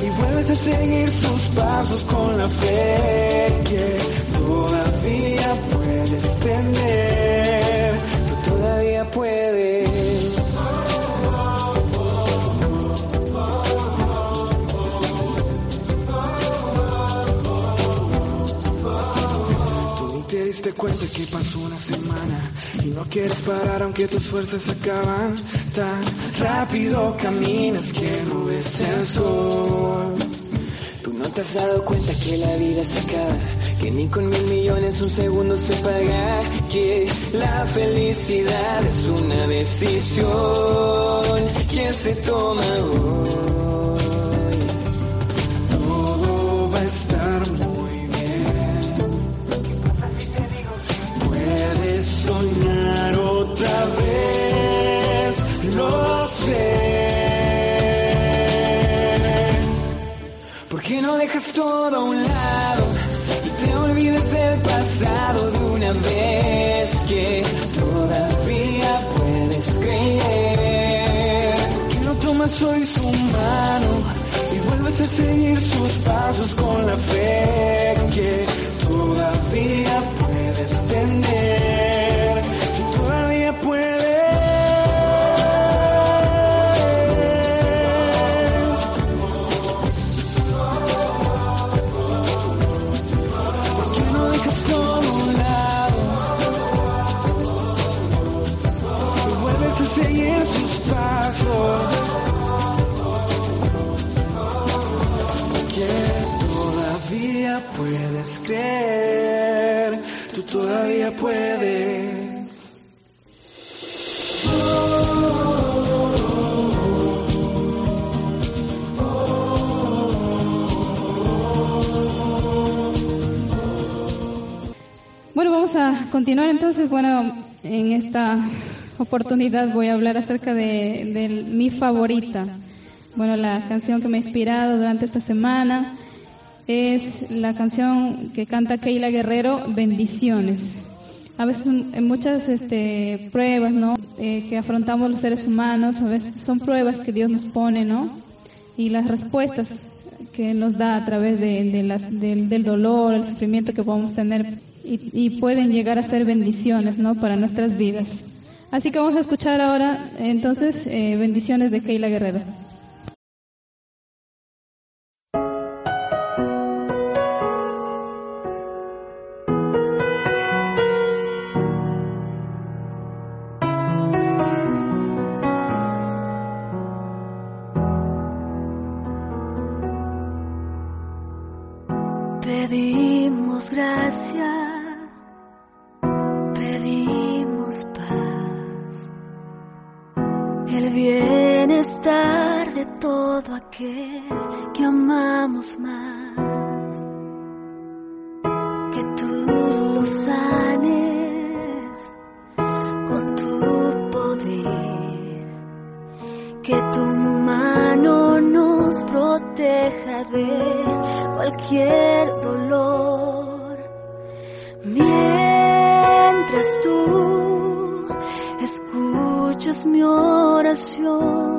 y vuelves a seguir sus pasos con la fe que todavía puedes tener, tú todavía puedes. Te cuenta que pasó una semana y no quieres parar aunque tus fuerzas acaban. Tan rápido caminas que no ves el sol. Tú no te has dado cuenta que la vida se acaba que ni con mil millones un segundo se paga, que la felicidad es una decisión que se toma. Otra vez, lo sé. ¿Por qué no dejas todo a un lado? olvides del pasado de una vez que todavía puedes creer que no tomas hoy su mano y vuelves a seguir sus pasos con la fe que todavía puedes tener puedes creer, tú todavía puedes. Bueno, vamos a continuar entonces. Bueno, en esta oportunidad voy a hablar acerca de mi favorita. Bueno, la canción que me ha inspirado durante esta semana es la canción que canta Keila Guerrero, Bendiciones. A veces en muchas este, pruebas, ¿no? Eh, que afrontamos los seres humanos, a veces son pruebas que Dios nos pone, ¿no? Y las respuestas que nos da a través de, las, del, dolor, el sufrimiento que podemos tener y, y, pueden llegar a ser bendiciones, ¿no? Para nuestras vidas. Así que vamos a escuchar ahora entonces eh, bendiciones de Keila Guerrero. Aquel que amamos más. Que tú lo sanes con tu poder, que tu mano nos proteja de cualquier dolor. Mientras tú escuchas mi oración,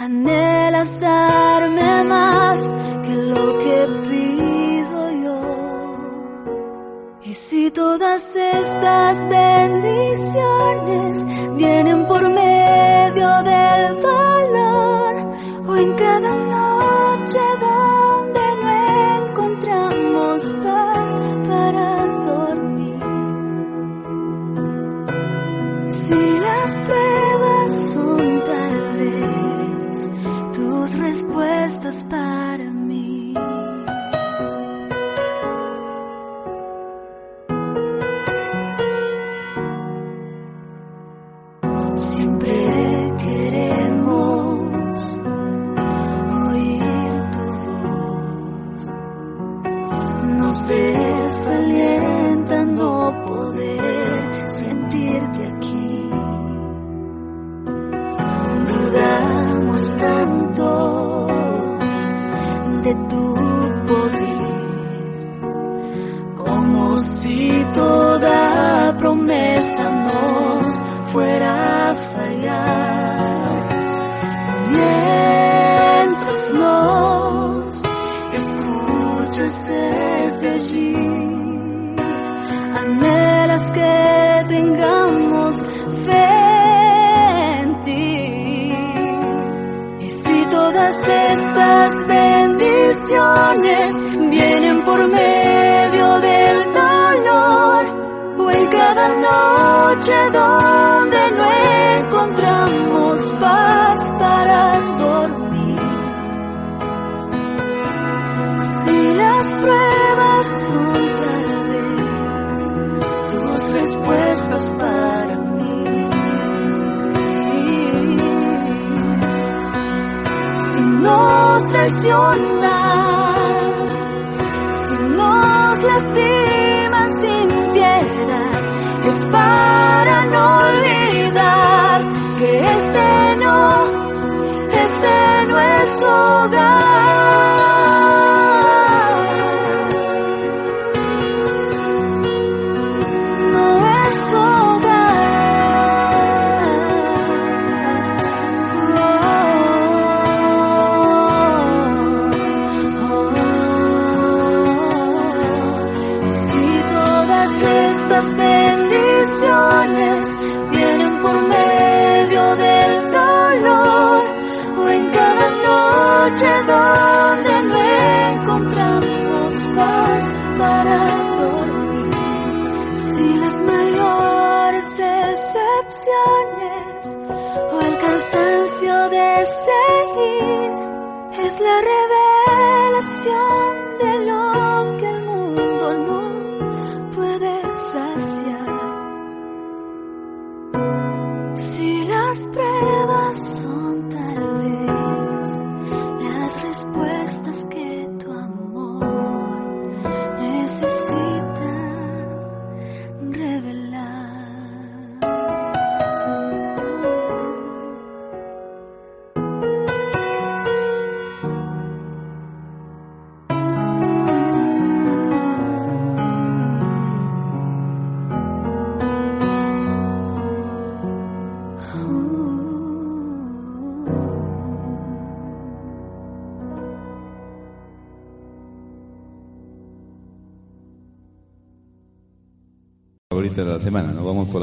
anhelas darme más que lo que pido yo. Y si todas estas bendiciones vienen por medio del dolor o en cada respuestas para donde no encontramos paz para dormir. Si las pruebas son tal vez tus respuestas para mí. Si nos traicionan,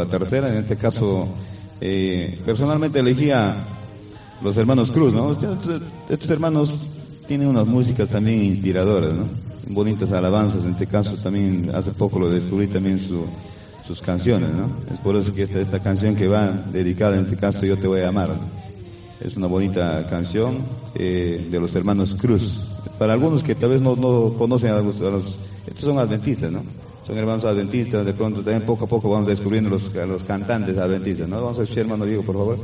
tercera. En este caso, eh, personalmente elegía los hermanos Cruz. ¿no? Estos, estos hermanos tienen unas músicas también inspiradoras, ¿no? bonitas alabanzas. En este caso, también hace poco lo descubrí también su, sus canciones. Es por eso que esta, canción que va dedicada, en este caso, Yo te voy a amar. Es una bonita canción eh, de los hermanos Cruz. Para algunos que tal vez no, no conocen a a los- estos son adventistas, ¿no? Son hermanos adventistas, de pronto también poco a poco vamos descubriendo los, los cantantes adventistas, ¿no? Vamos a escuchar, hermano Diego, por favor.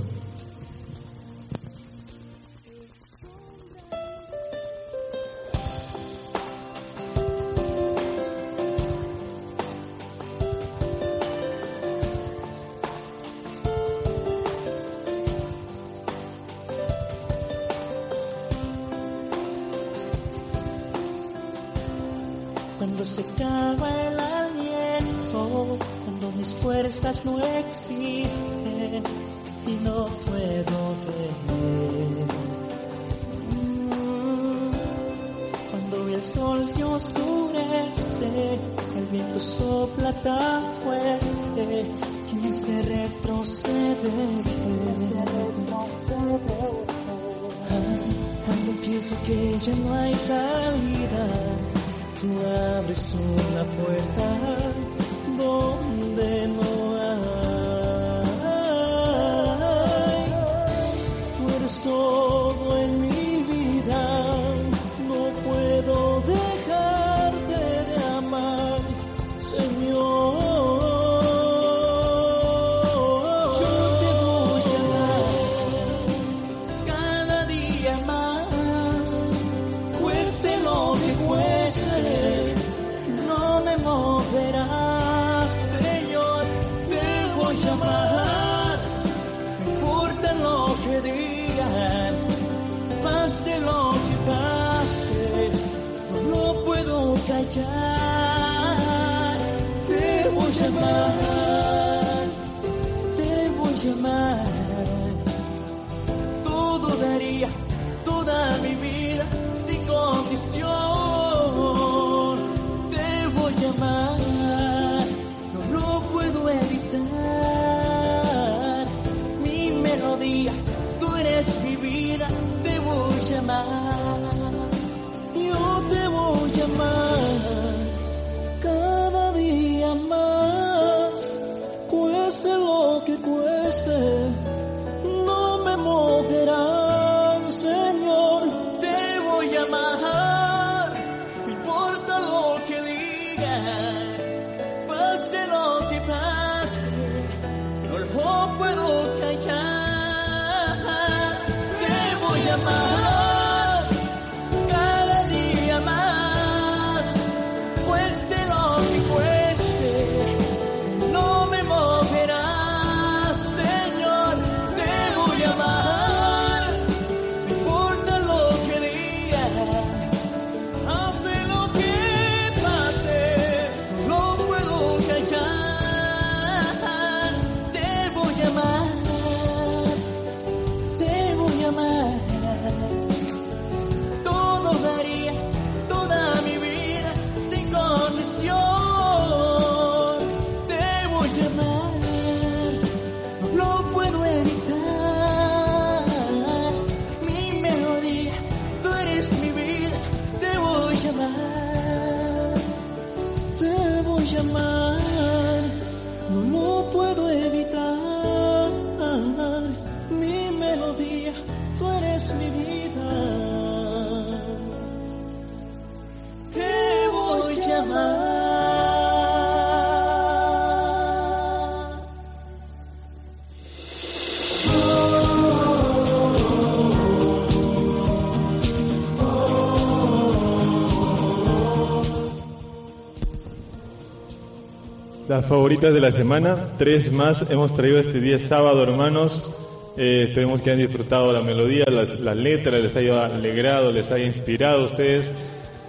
Las favoritas de la semana, tres más hemos traído este día sábado, hermanos. Eh, esperemos que hayan disfrutado la melodía, la, la letra, les haya alegrado, les haya inspirado a ustedes,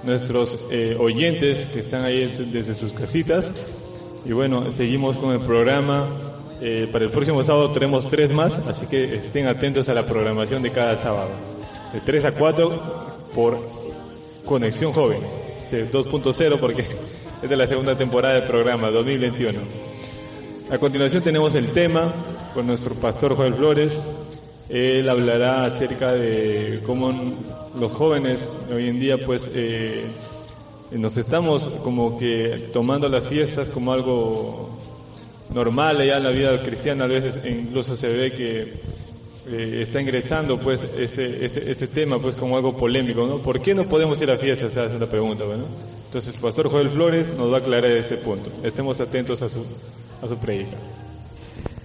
nuestros eh, oyentes que están ahí desde sus casitas. Y bueno, seguimos con el programa. Eh, para el próximo sábado tenemos tres más, así que estén atentos a la programación de cada sábado. De 3 a 4 por Conexión Joven, este, 2.0 porque es de la segunda temporada del programa 2021. A continuación tenemos el tema con nuestro pastor Joel Flores. Él hablará acerca de cómo los jóvenes hoy en día pues eh, nos estamos como que tomando las fiestas como algo normal ya en la vida cristiana. A veces incluso se ve que eh, está ingresando pues este, este, este tema pues como algo polémico. ¿Por qué no podemos ir a fiestas? Se hace la pregunta, ¿no? Entonces, Pastor Joel Flores nos va a aclarar este punto. Estemos atentos a su, a su predica.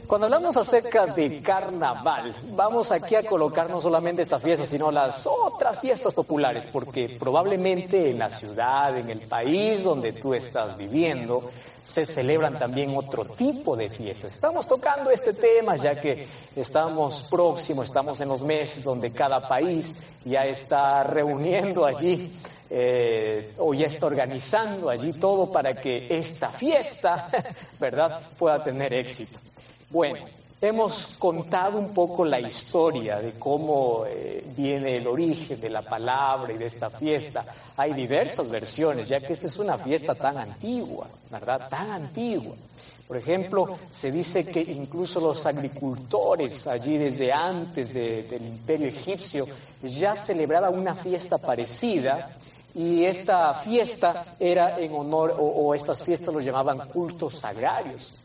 Cuando hablamos acerca de carnaval, vamos aquí a colocar no solamente esta fiesta, sino las otras fiestas populares, porque probablemente en la ciudad, en el país donde tú estás viviendo, se celebran también otro tipo de fiestas. Estamos tocando este tema ya que estamos próximos, estamos en los meses donde cada país ya está reuniendo allí eh, o ya está organizando allí todo para que esta fiesta, ¿verdad?, pueda tener éxito. Bueno, hemos contado un poco la historia de cómo eh, viene el origen de la palabra y de esta fiesta. Hay diversas versiones, ya que esta es una fiesta tan antigua, ¿verdad? Tan antigua. Por ejemplo, se dice que incluso los agricultores allí desde antes del imperio egipcio ya celebraban una fiesta parecida y esta fiesta era en honor, o, estas fiestas los llamaban cultos agrarios.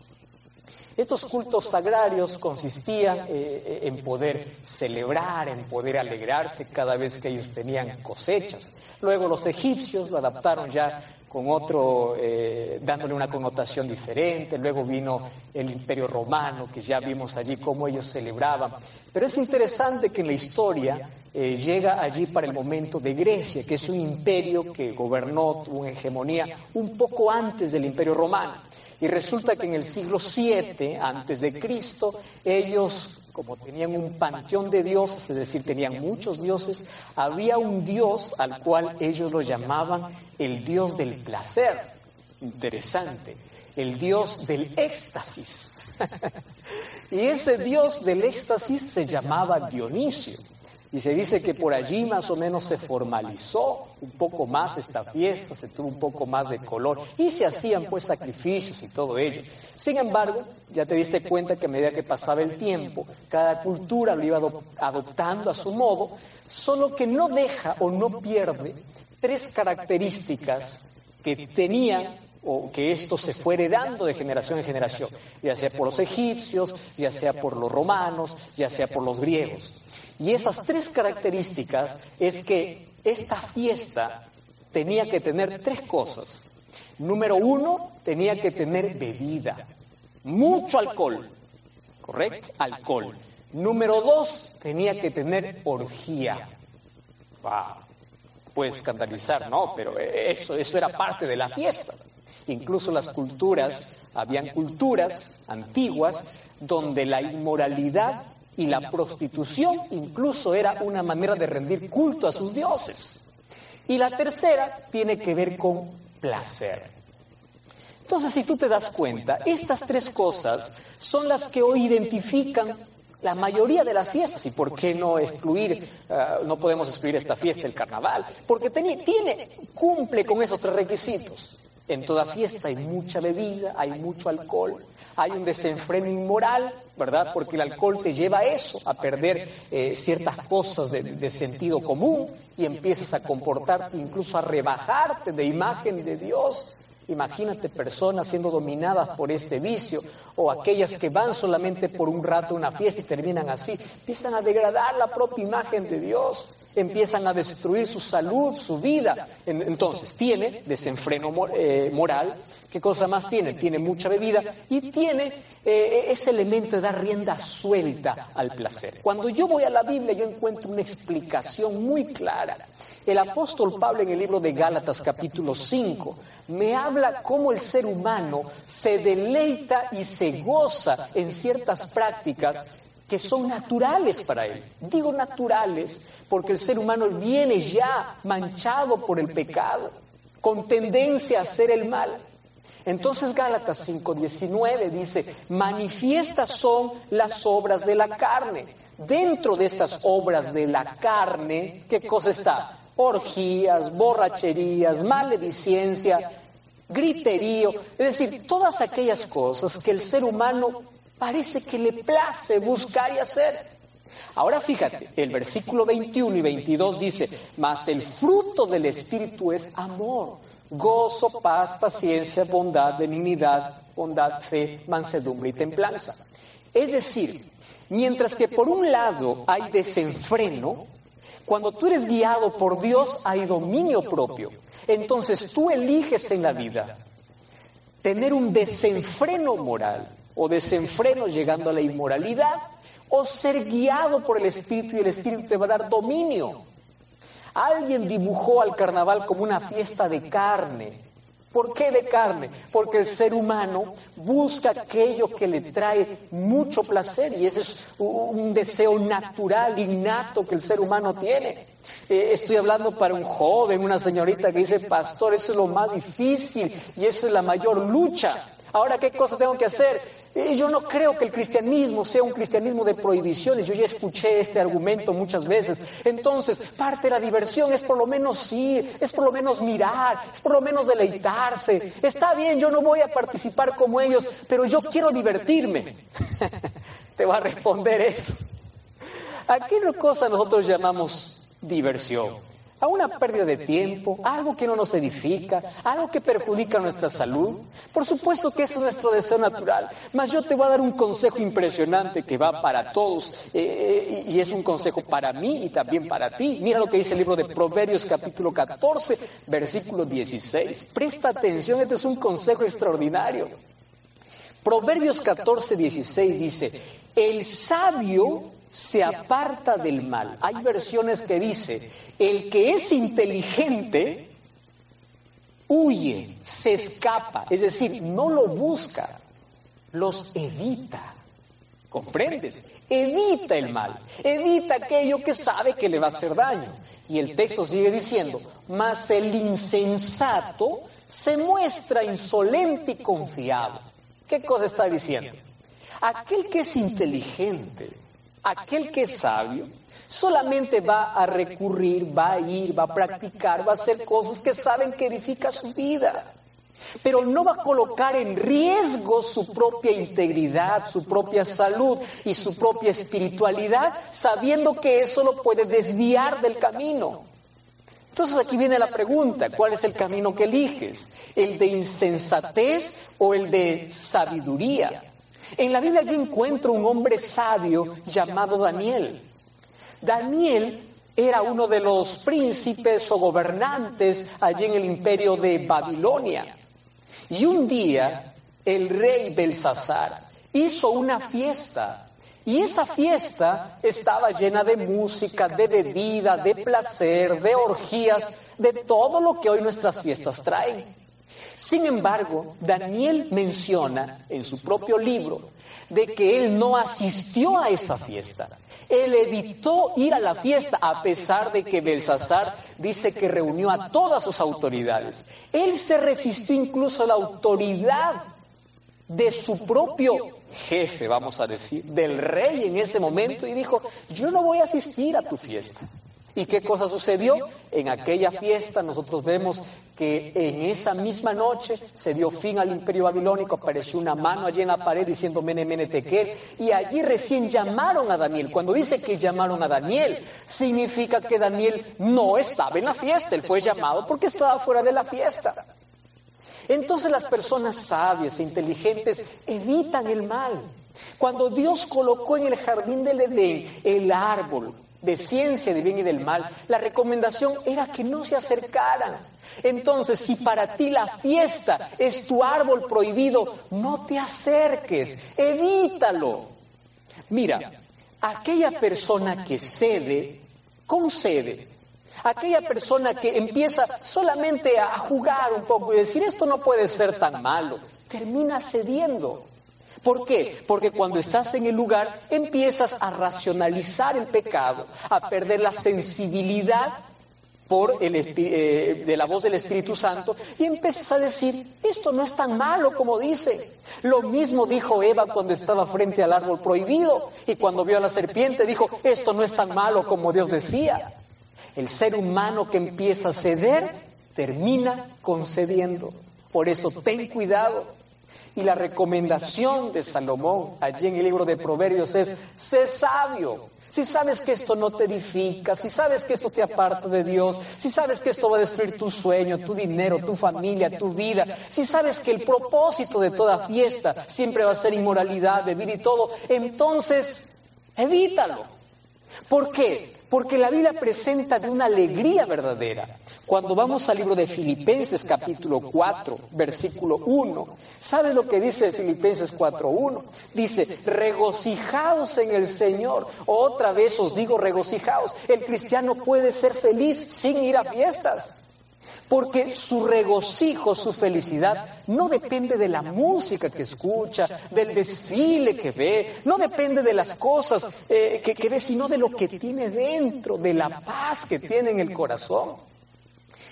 Estos cultos sagrarios consistían eh, en poder celebrar, en poder alegrarse cada vez que ellos tenían cosechas. Luego los egipcios lo adaptaron ya con otro, eh, dándole una connotación diferente. Luego vino el imperio romano, que ya vimos allí cómo ellos celebraban. Pero es interesante que en la historia eh, llega allí para el momento de Grecia, que es un imperio que gobernó, tuvo hegemonía un poco antes del imperio romano. Y resulta que en el siglo 7 antes de Cristo, ellos, como tenían un panteón de dioses, es decir, tenían muchos dioses, había un dios al cual ellos lo llamaban el dios del placer. Interesante. El dios del éxtasis. y ese dios del éxtasis se llamaba Dionisio. Y se dice que por allí más o menos se formalizó un poco más esta fiesta, se tuvo un poco más de color y se hacían pues sacrificios y todo ello. Sin embargo, ya te diste cuenta que a medida que pasaba el tiempo, cada cultura lo iba adoptando a su modo, solo que no deja o no pierde tres características que tenían o que esto se fue heredando de generación en generación, ya sea por los egipcios, ya sea por los romanos, ya sea por los griegos. Y esas tres características es que esta fiesta tenía que tener tres cosas. Número uno, tenía que tener bebida, mucho alcohol, ¿correcto? Alcohol. Número dos, tenía que tener orgía. Wow. Puede escandalizar, ¿no? Pero eso, eso era parte de la fiesta. Incluso las culturas, habían culturas antiguas donde la inmoralidad y la prostitución incluso era una manera de rendir culto a sus dioses. Y la tercera tiene que ver con placer. Entonces, si tú te das cuenta, estas tres cosas son las que hoy identifican la mayoría de las fiestas. ¿Y por qué no excluir, uh, no podemos excluir esta fiesta, el carnaval? Porque tiene, tiene, cumple con esos tres requisitos. En toda fiesta hay mucha bebida, hay mucho alcohol, hay un desenfreno inmoral, ¿verdad? Porque el alcohol te lleva a eso, a perder eh, ciertas cosas de, de, sentido común y empiezas a comportarte, incluso a rebajarte de imagen de Dios. Imagínate personas siendo dominadas por este vicio o aquellas que van solamente por un rato a una fiesta y terminan así, empiezan a degradar la propia imagen de Dios empiezan a destruir su salud, su vida. Entonces, tiene desenfreno eh, moral. ¿Qué cosa más tiene? Tiene mucha bebida y tiene eh, ese elemento de dar rienda suelta al placer. Cuando yo voy a la Biblia, yo encuentro una explicación muy clara. El apóstol Pablo en el libro de Gálatas capítulo 5 me habla cómo el ser humano se deleita y se goza en ciertas prácticas que son naturales para él. Digo naturales porque el ser humano viene ya manchado por el pecado, con tendencia a hacer el mal. Entonces Gálatas 5:19 dice, manifiestas son las obras de la carne. Dentro de estas obras de la carne, ¿qué cosa está? Orgías, borracherías, maledicencia, griterío, es decir, todas aquellas cosas que el ser humano parece que le place buscar y hacer. Ahora fíjate, el versículo 21 y 22 dice, mas el fruto del Espíritu es amor, gozo, paz, paciencia, bondad, benignidad, bondad, fe, mansedumbre y templanza. Es decir, mientras que por un lado hay desenfreno, cuando tú eres guiado por Dios hay dominio propio. Entonces tú eliges en la vida tener un desenfreno moral o desenfreno llegando a la inmoralidad o ser guiado por el Espíritu y el Espíritu te va a dar dominio. Alguien dibujó al carnaval como una fiesta de carne. ¿Por qué de carne? Porque el ser humano busca aquello que le trae mucho placer y ese es un deseo natural, innato que el ser humano tiene. Eh, estoy hablando para un joven, una señorita que dice, pastor, eso es lo más difícil y eso es la mayor lucha. Ahora, ¿qué cosa tengo que hacer? Yo no creo que el cristianismo sea un cristianismo de prohibiciones. Yo ya escuché este argumento muchas veces. Entonces, parte de la diversión es por lo menos ir, es por lo menos mirar, es por lo menos deleitarse. Está bien, yo no voy a participar como ellos, pero yo quiero divertirme. Te va a responder eso. ¿A qué cosa nosotros llamamos diversión? A una pérdida de tiempo, a algo que no nos edifica, algo que perjudica nuestra salud. Por supuesto que eso es nuestro deseo natural, mas yo te voy a dar un consejo impresionante que va para todos eh, y es un consejo para mí y también para ti. Mira lo que dice el libro de Proverbios capítulo 14, versículo 16. Presta atención, este es un consejo extraordinario. Proverbios 14, 16 dice, el sabio se aparta del mal. Hay versiones que dice, el que es inteligente huye, se escapa, es decir, no lo busca, los evita. ¿Comprendes? Evita el mal, evita aquello que sabe que le va a hacer daño. Y el texto sigue diciendo, mas el insensato se muestra insolente y confiado. ¿Qué cosa está diciendo? Aquel que es inteligente, aquel que es sabio, solamente va a recurrir, va a ir, va a practicar, va a hacer cosas que saben que edifica su vida. Pero no va a colocar en riesgo su propia integridad, su propia salud y su propia espiritualidad, sabiendo que eso lo puede desviar del camino. Entonces aquí viene la pregunta, ¿cuál es el camino que eliges? ¿El de insensatez o el de sabiduría? En la Biblia yo encuentro un hombre sabio llamado Daniel. Daniel era uno de los príncipes o gobernantes allí en el imperio de Babilonia. Y un día el rey Belsasar hizo una fiesta. Y esa fiesta estaba llena de música, de bebida, de placer, de orgías, de todo lo que hoy nuestras fiestas traen. Sin embargo, Daniel menciona en su propio libro de que él no asistió a esa fiesta. Él evitó ir a la fiesta a pesar de que Belsasar dice que reunió a todas sus autoridades. Él se resistió incluso a la autoridad de su propio jefe, vamos a decir, del rey en ese momento y dijo, yo no voy a asistir a tu fiesta. ¿Y qué cosa sucedió? En aquella fiesta nosotros vemos que en esa misma noche se dio fin al imperio babilónico, apareció una mano allí en la pared diciendo Mene, Mene, Tekel, y allí recién llamaron a Daniel. Cuando dice que llamaron a Daniel, significa que Daniel no estaba en la fiesta, él fue llamado porque estaba fuera de la fiesta. Entonces las personas sabias e inteligentes evitan el mal. Cuando Dios colocó en el jardín del Edén el árbol de ciencia del bien y del mal, la recomendación era que no se acercaran. Entonces, si para ti la fiesta es tu árbol prohibido, no te acerques, evítalo. Mira, aquella persona que cede, concede. Aquella persona que empieza solamente a jugar un poco y decir, esto no puede ser tan malo, termina cediendo. ¿Por qué? Porque cuando estás en el lugar empiezas a racionalizar el pecado, a perder la sensibilidad por el, eh, de la voz del Espíritu Santo y empiezas a decir, esto no es tan malo como dice. Lo mismo dijo Eva cuando estaba frente al árbol prohibido y cuando vio a la serpiente dijo, esto no es tan malo como Dios decía. El ser humano que empieza a ceder termina concediendo. Por eso ten cuidado. Y la recomendación de Salomón allí en el libro de Proverbios es, sé sabio. Si sabes que esto no te edifica, si sabes que esto te aparta de Dios, si sabes que esto va a destruir tu sueño, tu dinero, tu familia, tu vida, si sabes que el propósito de toda fiesta siempre va a ser inmoralidad, vida y todo, entonces evítalo. ¿Por qué? Porque la Biblia presenta de una alegría verdadera. Cuando vamos al libro de Filipenses capítulo 4, versículo 1, ¿sabe lo que dice Filipenses 4.1? Dice, regocijaos en el Señor. Otra vez os digo, regocijaos. El cristiano puede ser feliz sin ir a fiestas. Porque su regocijo, su felicidad, no depende de la música que escucha, del desfile que ve, no depende de las cosas eh, que, que ve, sino de lo que tiene dentro, de la paz que tiene en el corazón.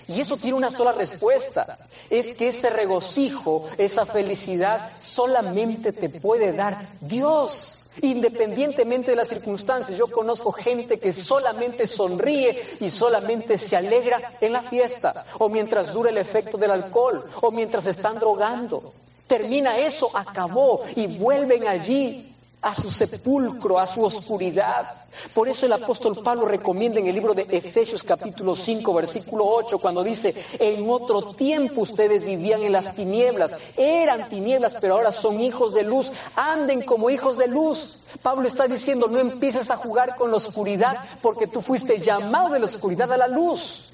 Y eso tiene una sola respuesta, es que ese regocijo, esa felicidad solamente te puede dar Dios. Independientemente de las circunstancias, yo conozco gente que solamente sonríe y solamente se alegra en la fiesta, o mientras dura el efecto del alcohol, o mientras están drogando. Termina eso, acabó, y vuelven allí a su sepulcro, a su oscuridad. Por eso el apóstol Pablo recomienda en el libro de Efesios capítulo 5 versículo 8 cuando dice, en otro tiempo ustedes vivían en las tinieblas, eran tinieblas, pero ahora son hijos de luz, anden como hijos de luz. Pablo está diciendo, no empieces a jugar con la oscuridad porque tú fuiste llamado de la oscuridad a la luz.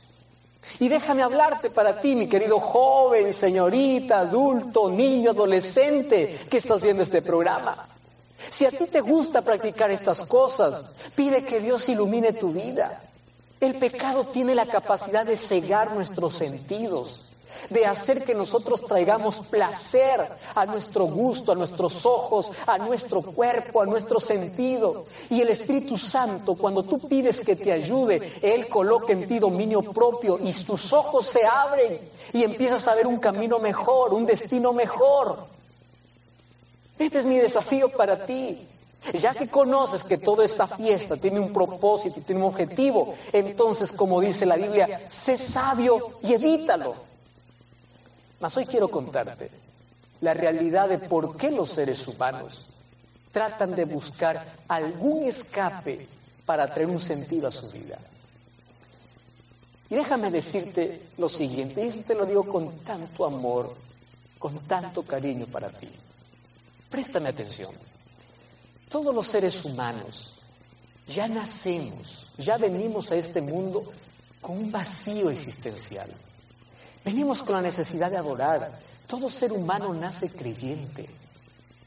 Y déjame hablarte para ti, mi querido joven, señorita, adulto, niño, adolescente, que estás viendo este programa. Si a ti te gusta practicar estas cosas, pide que Dios ilumine tu vida. El pecado tiene la capacidad de cegar nuestros sentidos, de hacer que nosotros traigamos placer a nuestro gusto, a nuestros ojos, a nuestro cuerpo, a nuestro sentido. Y el Espíritu Santo, cuando tú pides que te ayude, Él coloca en ti dominio propio y tus ojos se abren y empiezas a ver un camino mejor, un destino mejor. Este es mi desafío para ti. Ya que conoces que toda esta fiesta tiene un propósito, tiene un objetivo, entonces, como dice la Biblia, sé sabio y evítalo. Mas hoy quiero contarte la realidad de por qué los seres humanos tratan de buscar algún escape para traer un sentido a su vida. Y déjame decirte lo siguiente, y te lo digo con tanto amor, con tanto cariño para ti. Préstame atención. Todos los seres humanos ya nacemos, ya venimos a este mundo con un vacío existencial. Venimos con la necesidad de adorar. Todo ser humano nace creyente.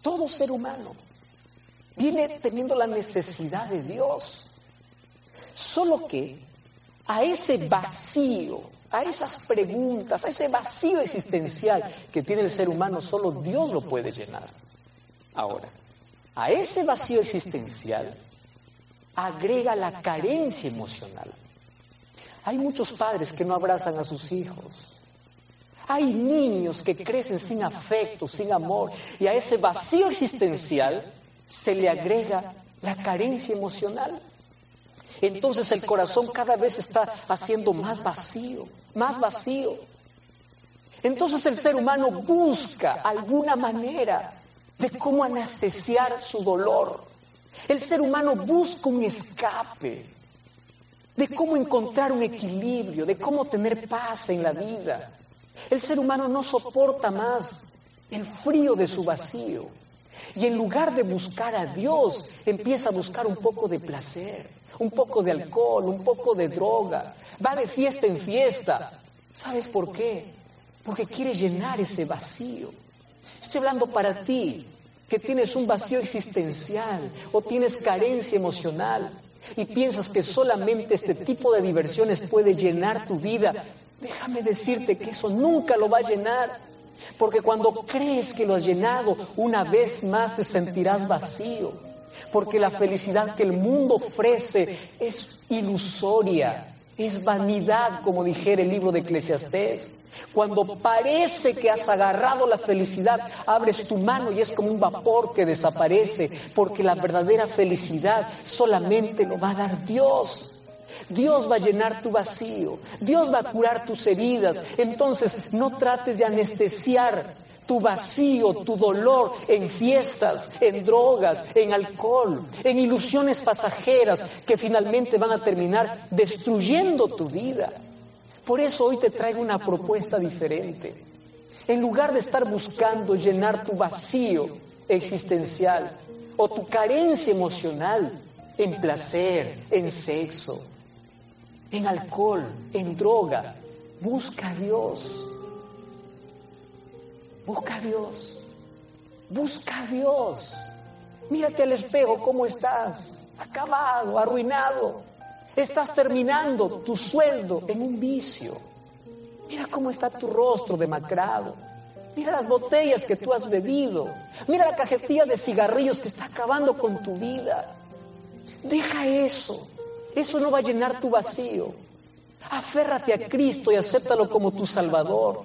Todo ser humano viene teniendo la necesidad de Dios. Solo que a ese vacío, a esas preguntas, a ese vacío existencial que tiene el ser humano, solo Dios lo puede llenar. Ahora, a ese vacío existencial agrega la carencia emocional. Hay muchos padres que no abrazan a sus hijos. Hay niños que crecen sin afecto, sin amor. Y a ese vacío existencial se le agrega la carencia emocional. Entonces el corazón cada vez está haciendo más vacío, más vacío. Entonces el ser humano busca alguna manera de cómo anestesiar su dolor. El ser humano busca un escape, de cómo encontrar un equilibrio, de cómo tener paz en la vida. El ser humano no soporta más el frío de su vacío. Y en lugar de buscar a Dios, empieza a buscar un poco de placer, un poco de alcohol, un poco de droga. Va de fiesta en fiesta. ¿Sabes por qué? Porque quiere llenar ese vacío. Estoy hablando para ti, que tienes un vacío existencial o tienes carencia emocional y piensas que solamente este tipo de diversiones puede llenar tu vida. Déjame decirte que eso nunca lo va a llenar. Porque cuando crees que lo has llenado, una vez más te sentirás vacío. Porque la felicidad que el mundo ofrece es ilusoria es vanidad, como dijera el libro de Eclesiastés. Cuando parece que has agarrado la felicidad, abres tu mano y es como un vapor que desaparece, porque la verdadera felicidad solamente lo va a dar Dios. Dios va a llenar tu vacío. Dios va a curar tus heridas. Entonces, no trates de anestesiar tu vacío, tu dolor en fiestas, en drogas, en alcohol, en ilusiones pasajeras que finalmente van a terminar destruyendo tu vida. Por eso hoy te traigo una propuesta diferente. En lugar de estar buscando llenar tu vacío existencial o tu carencia emocional en placer, en sexo, en alcohol, en droga, busca a Dios. Busca a Dios. Busca a Dios. Mírate al espejo cómo estás. Acabado, arruinado. Estás terminando tu sueldo en un vicio. Mira cómo está tu rostro demacrado. Mira las botellas que tú has bebido. Mira la cajetilla de cigarrillos que está acabando con tu vida. Deja eso. Eso no va a llenar tu vacío. Aférrate a Cristo y acéptalo como tu Salvador.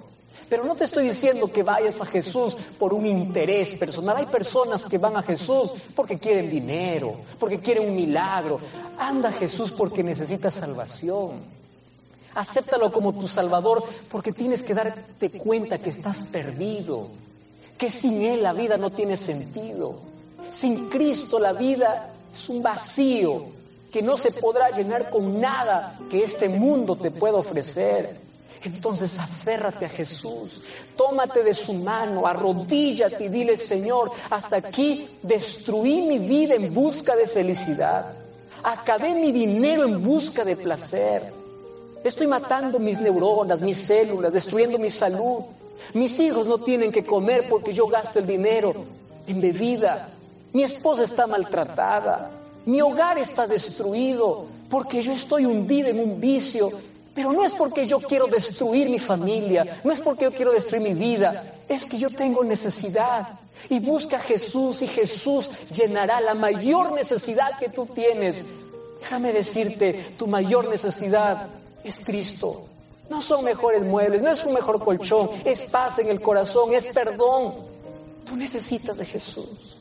Pero no te estoy diciendo que vayas a Jesús por un interés personal. Hay personas que van a Jesús porque quieren dinero, porque quieren un milagro. Anda Jesús porque necesitas salvación. Acéptalo como tu Salvador porque tienes que darte cuenta que estás perdido, que sin Él la vida no tiene sentido. Sin Cristo la vida es un vacío que no se podrá llenar con nada que este mundo te pueda ofrecer. Entonces aférrate a Jesús, tómate de su mano, arrodíllate y dile, Señor, hasta aquí destruí mi vida en busca de felicidad, acabé mi dinero en busca de placer, estoy matando mis neuronas, mis células, destruyendo mi salud. Mis hijos no tienen que comer porque yo gasto el dinero en bebida. Mi esposa está maltratada. Mi hogar está destruido porque yo estoy hundido en un vicio pero no es porque yo quiero destruir mi familia, no es porque yo quiero destruir mi vida, es que yo tengo necesidad. Y busca a Jesús y Jesús llenará la mayor necesidad que tú tienes. Déjame decirte, tu mayor necesidad es Cristo. No son mejores muebles, no es un mejor colchón, es paz en el corazón, es perdón. Tú necesitas de Jesús.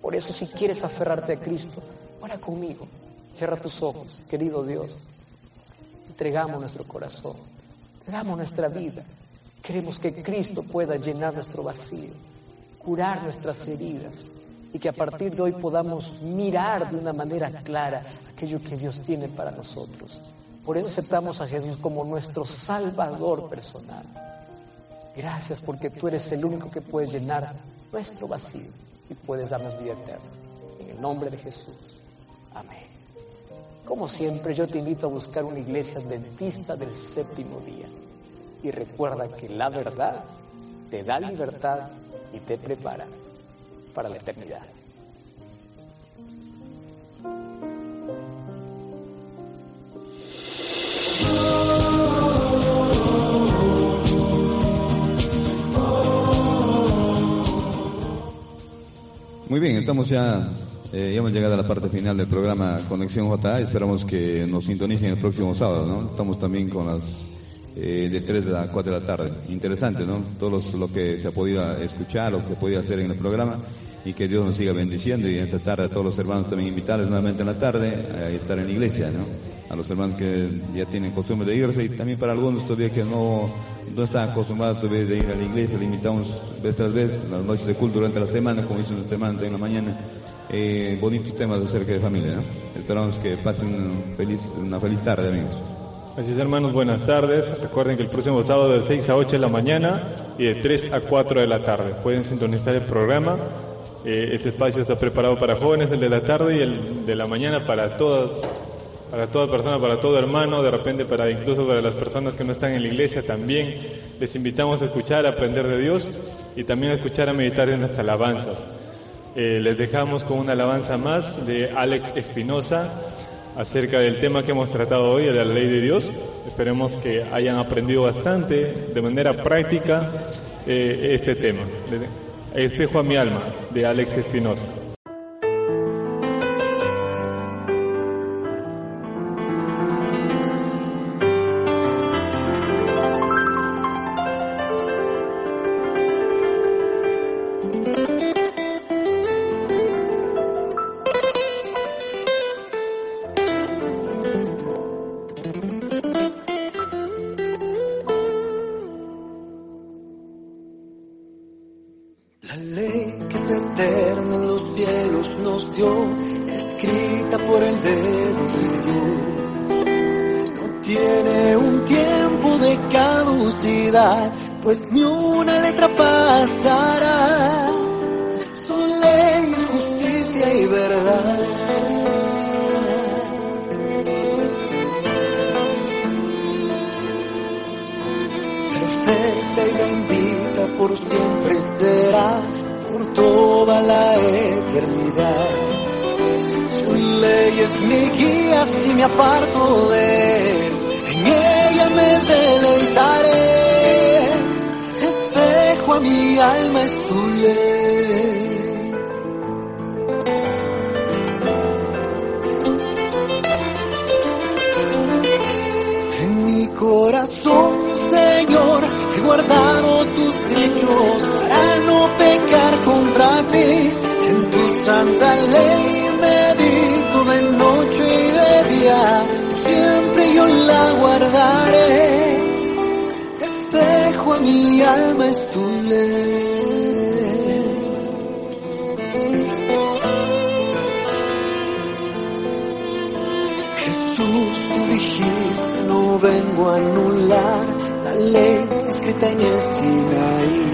Por eso si quieres aferrarte a Cristo, ora conmigo. Cierra tus ojos, querido Dios entregamos nuestro corazón, te damos nuestra vida. Queremos que Cristo pueda llenar nuestro vacío, curar nuestras heridas y que a partir de hoy podamos mirar de una manera clara aquello que Dios tiene para nosotros. Por eso aceptamos a Jesús como nuestro Salvador personal. Gracias porque tú eres el único que puede llenar nuestro vacío y puedes darnos vida eterna. En el nombre de Jesús. Amén. Como siempre, yo te invito a buscar una iglesia dentista del séptimo día. Y recuerda que la verdad te da libertad y te prepara para la eternidad. Muy bien, estamos ya eh, ya hemos llegado a la parte final del programa Conexión JA. Esperamos que nos sintonicen el próximo sábado, ¿no? Estamos también con las eh, de 3 de la 4 de la tarde. Interesante, ¿no? Todo lo que se ha podido escuchar, lo que se ha podido hacer en el programa y que Dios nos siga bendiciendo y esta tarde a todos los hermanos también invitarles nuevamente en la tarde a estar en la iglesia, ¿no? A los hermanos que ya tienen costumbre de irse y también para algunos todavía que no, no están acostumbrados todavía de ir a la iglesia, le invitamos vez tras vez, las noches de culto durante la semana, como hizo nuestra hermano en la mañana, eh, bonitos temas acerca de familia. ¿no? Esperamos que pasen una feliz, una feliz tarde, amigos. Así es, hermanos, buenas tardes. Recuerden que el próximo sábado de 6 a 8 de la mañana y de 3 a 4 de la tarde pueden sintonizar el programa. Eh, ese espacio está preparado para jóvenes, el de la tarde y el de la mañana para toda, para toda persona, para todo hermano, de repente para incluso para las personas que no están en la iglesia también. Les invitamos a escuchar, a aprender de Dios y también a escuchar, a meditar en nuestras alabanzas. Eh, les dejamos con una alabanza más de Alex Espinosa acerca del tema que hemos tratado hoy, de la ley de Dios. Esperemos que hayan aprendido bastante de manera práctica eh, este tema. Espejo a mi alma, de Alex Espinosa. Dijiste, no vengo a anular la ley escrita en el Sinaí.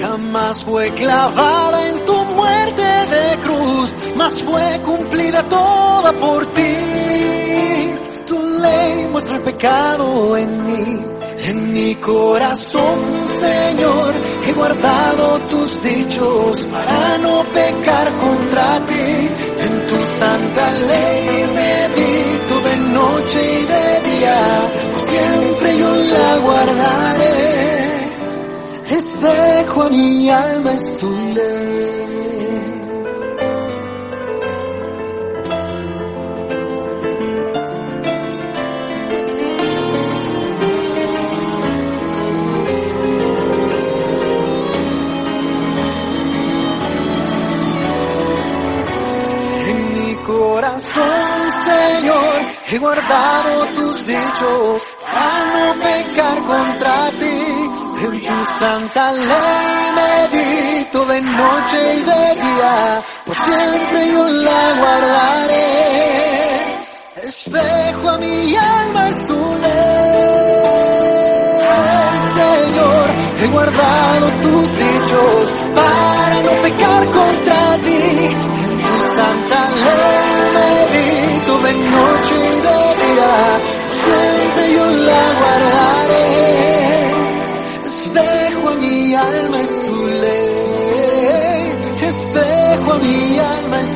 Jamás fue clavada en tu muerte de cruz, mas fue cumplida toda por ti. Tu ley muestra el pecado en mí, en mi corazón, Señor. He guardado tus dichos para no pecar contra ti. En tu santa ley de noche y de día, siempre yo la guardaré. Espejo a mi alma es tu mi corazón, he guardado tus dichos para no pecar contra ti. En tu santa ley medito de noche y de día, por siempre yo la guardaré. Espejo a mi alma es tu ley, Señor, he guardado tus dichos para no pecar contra ti. En tu santa ley noche y de día, siempre yo la guardaré. Espejo a mi alma es tu ley, espejo a mi alma es.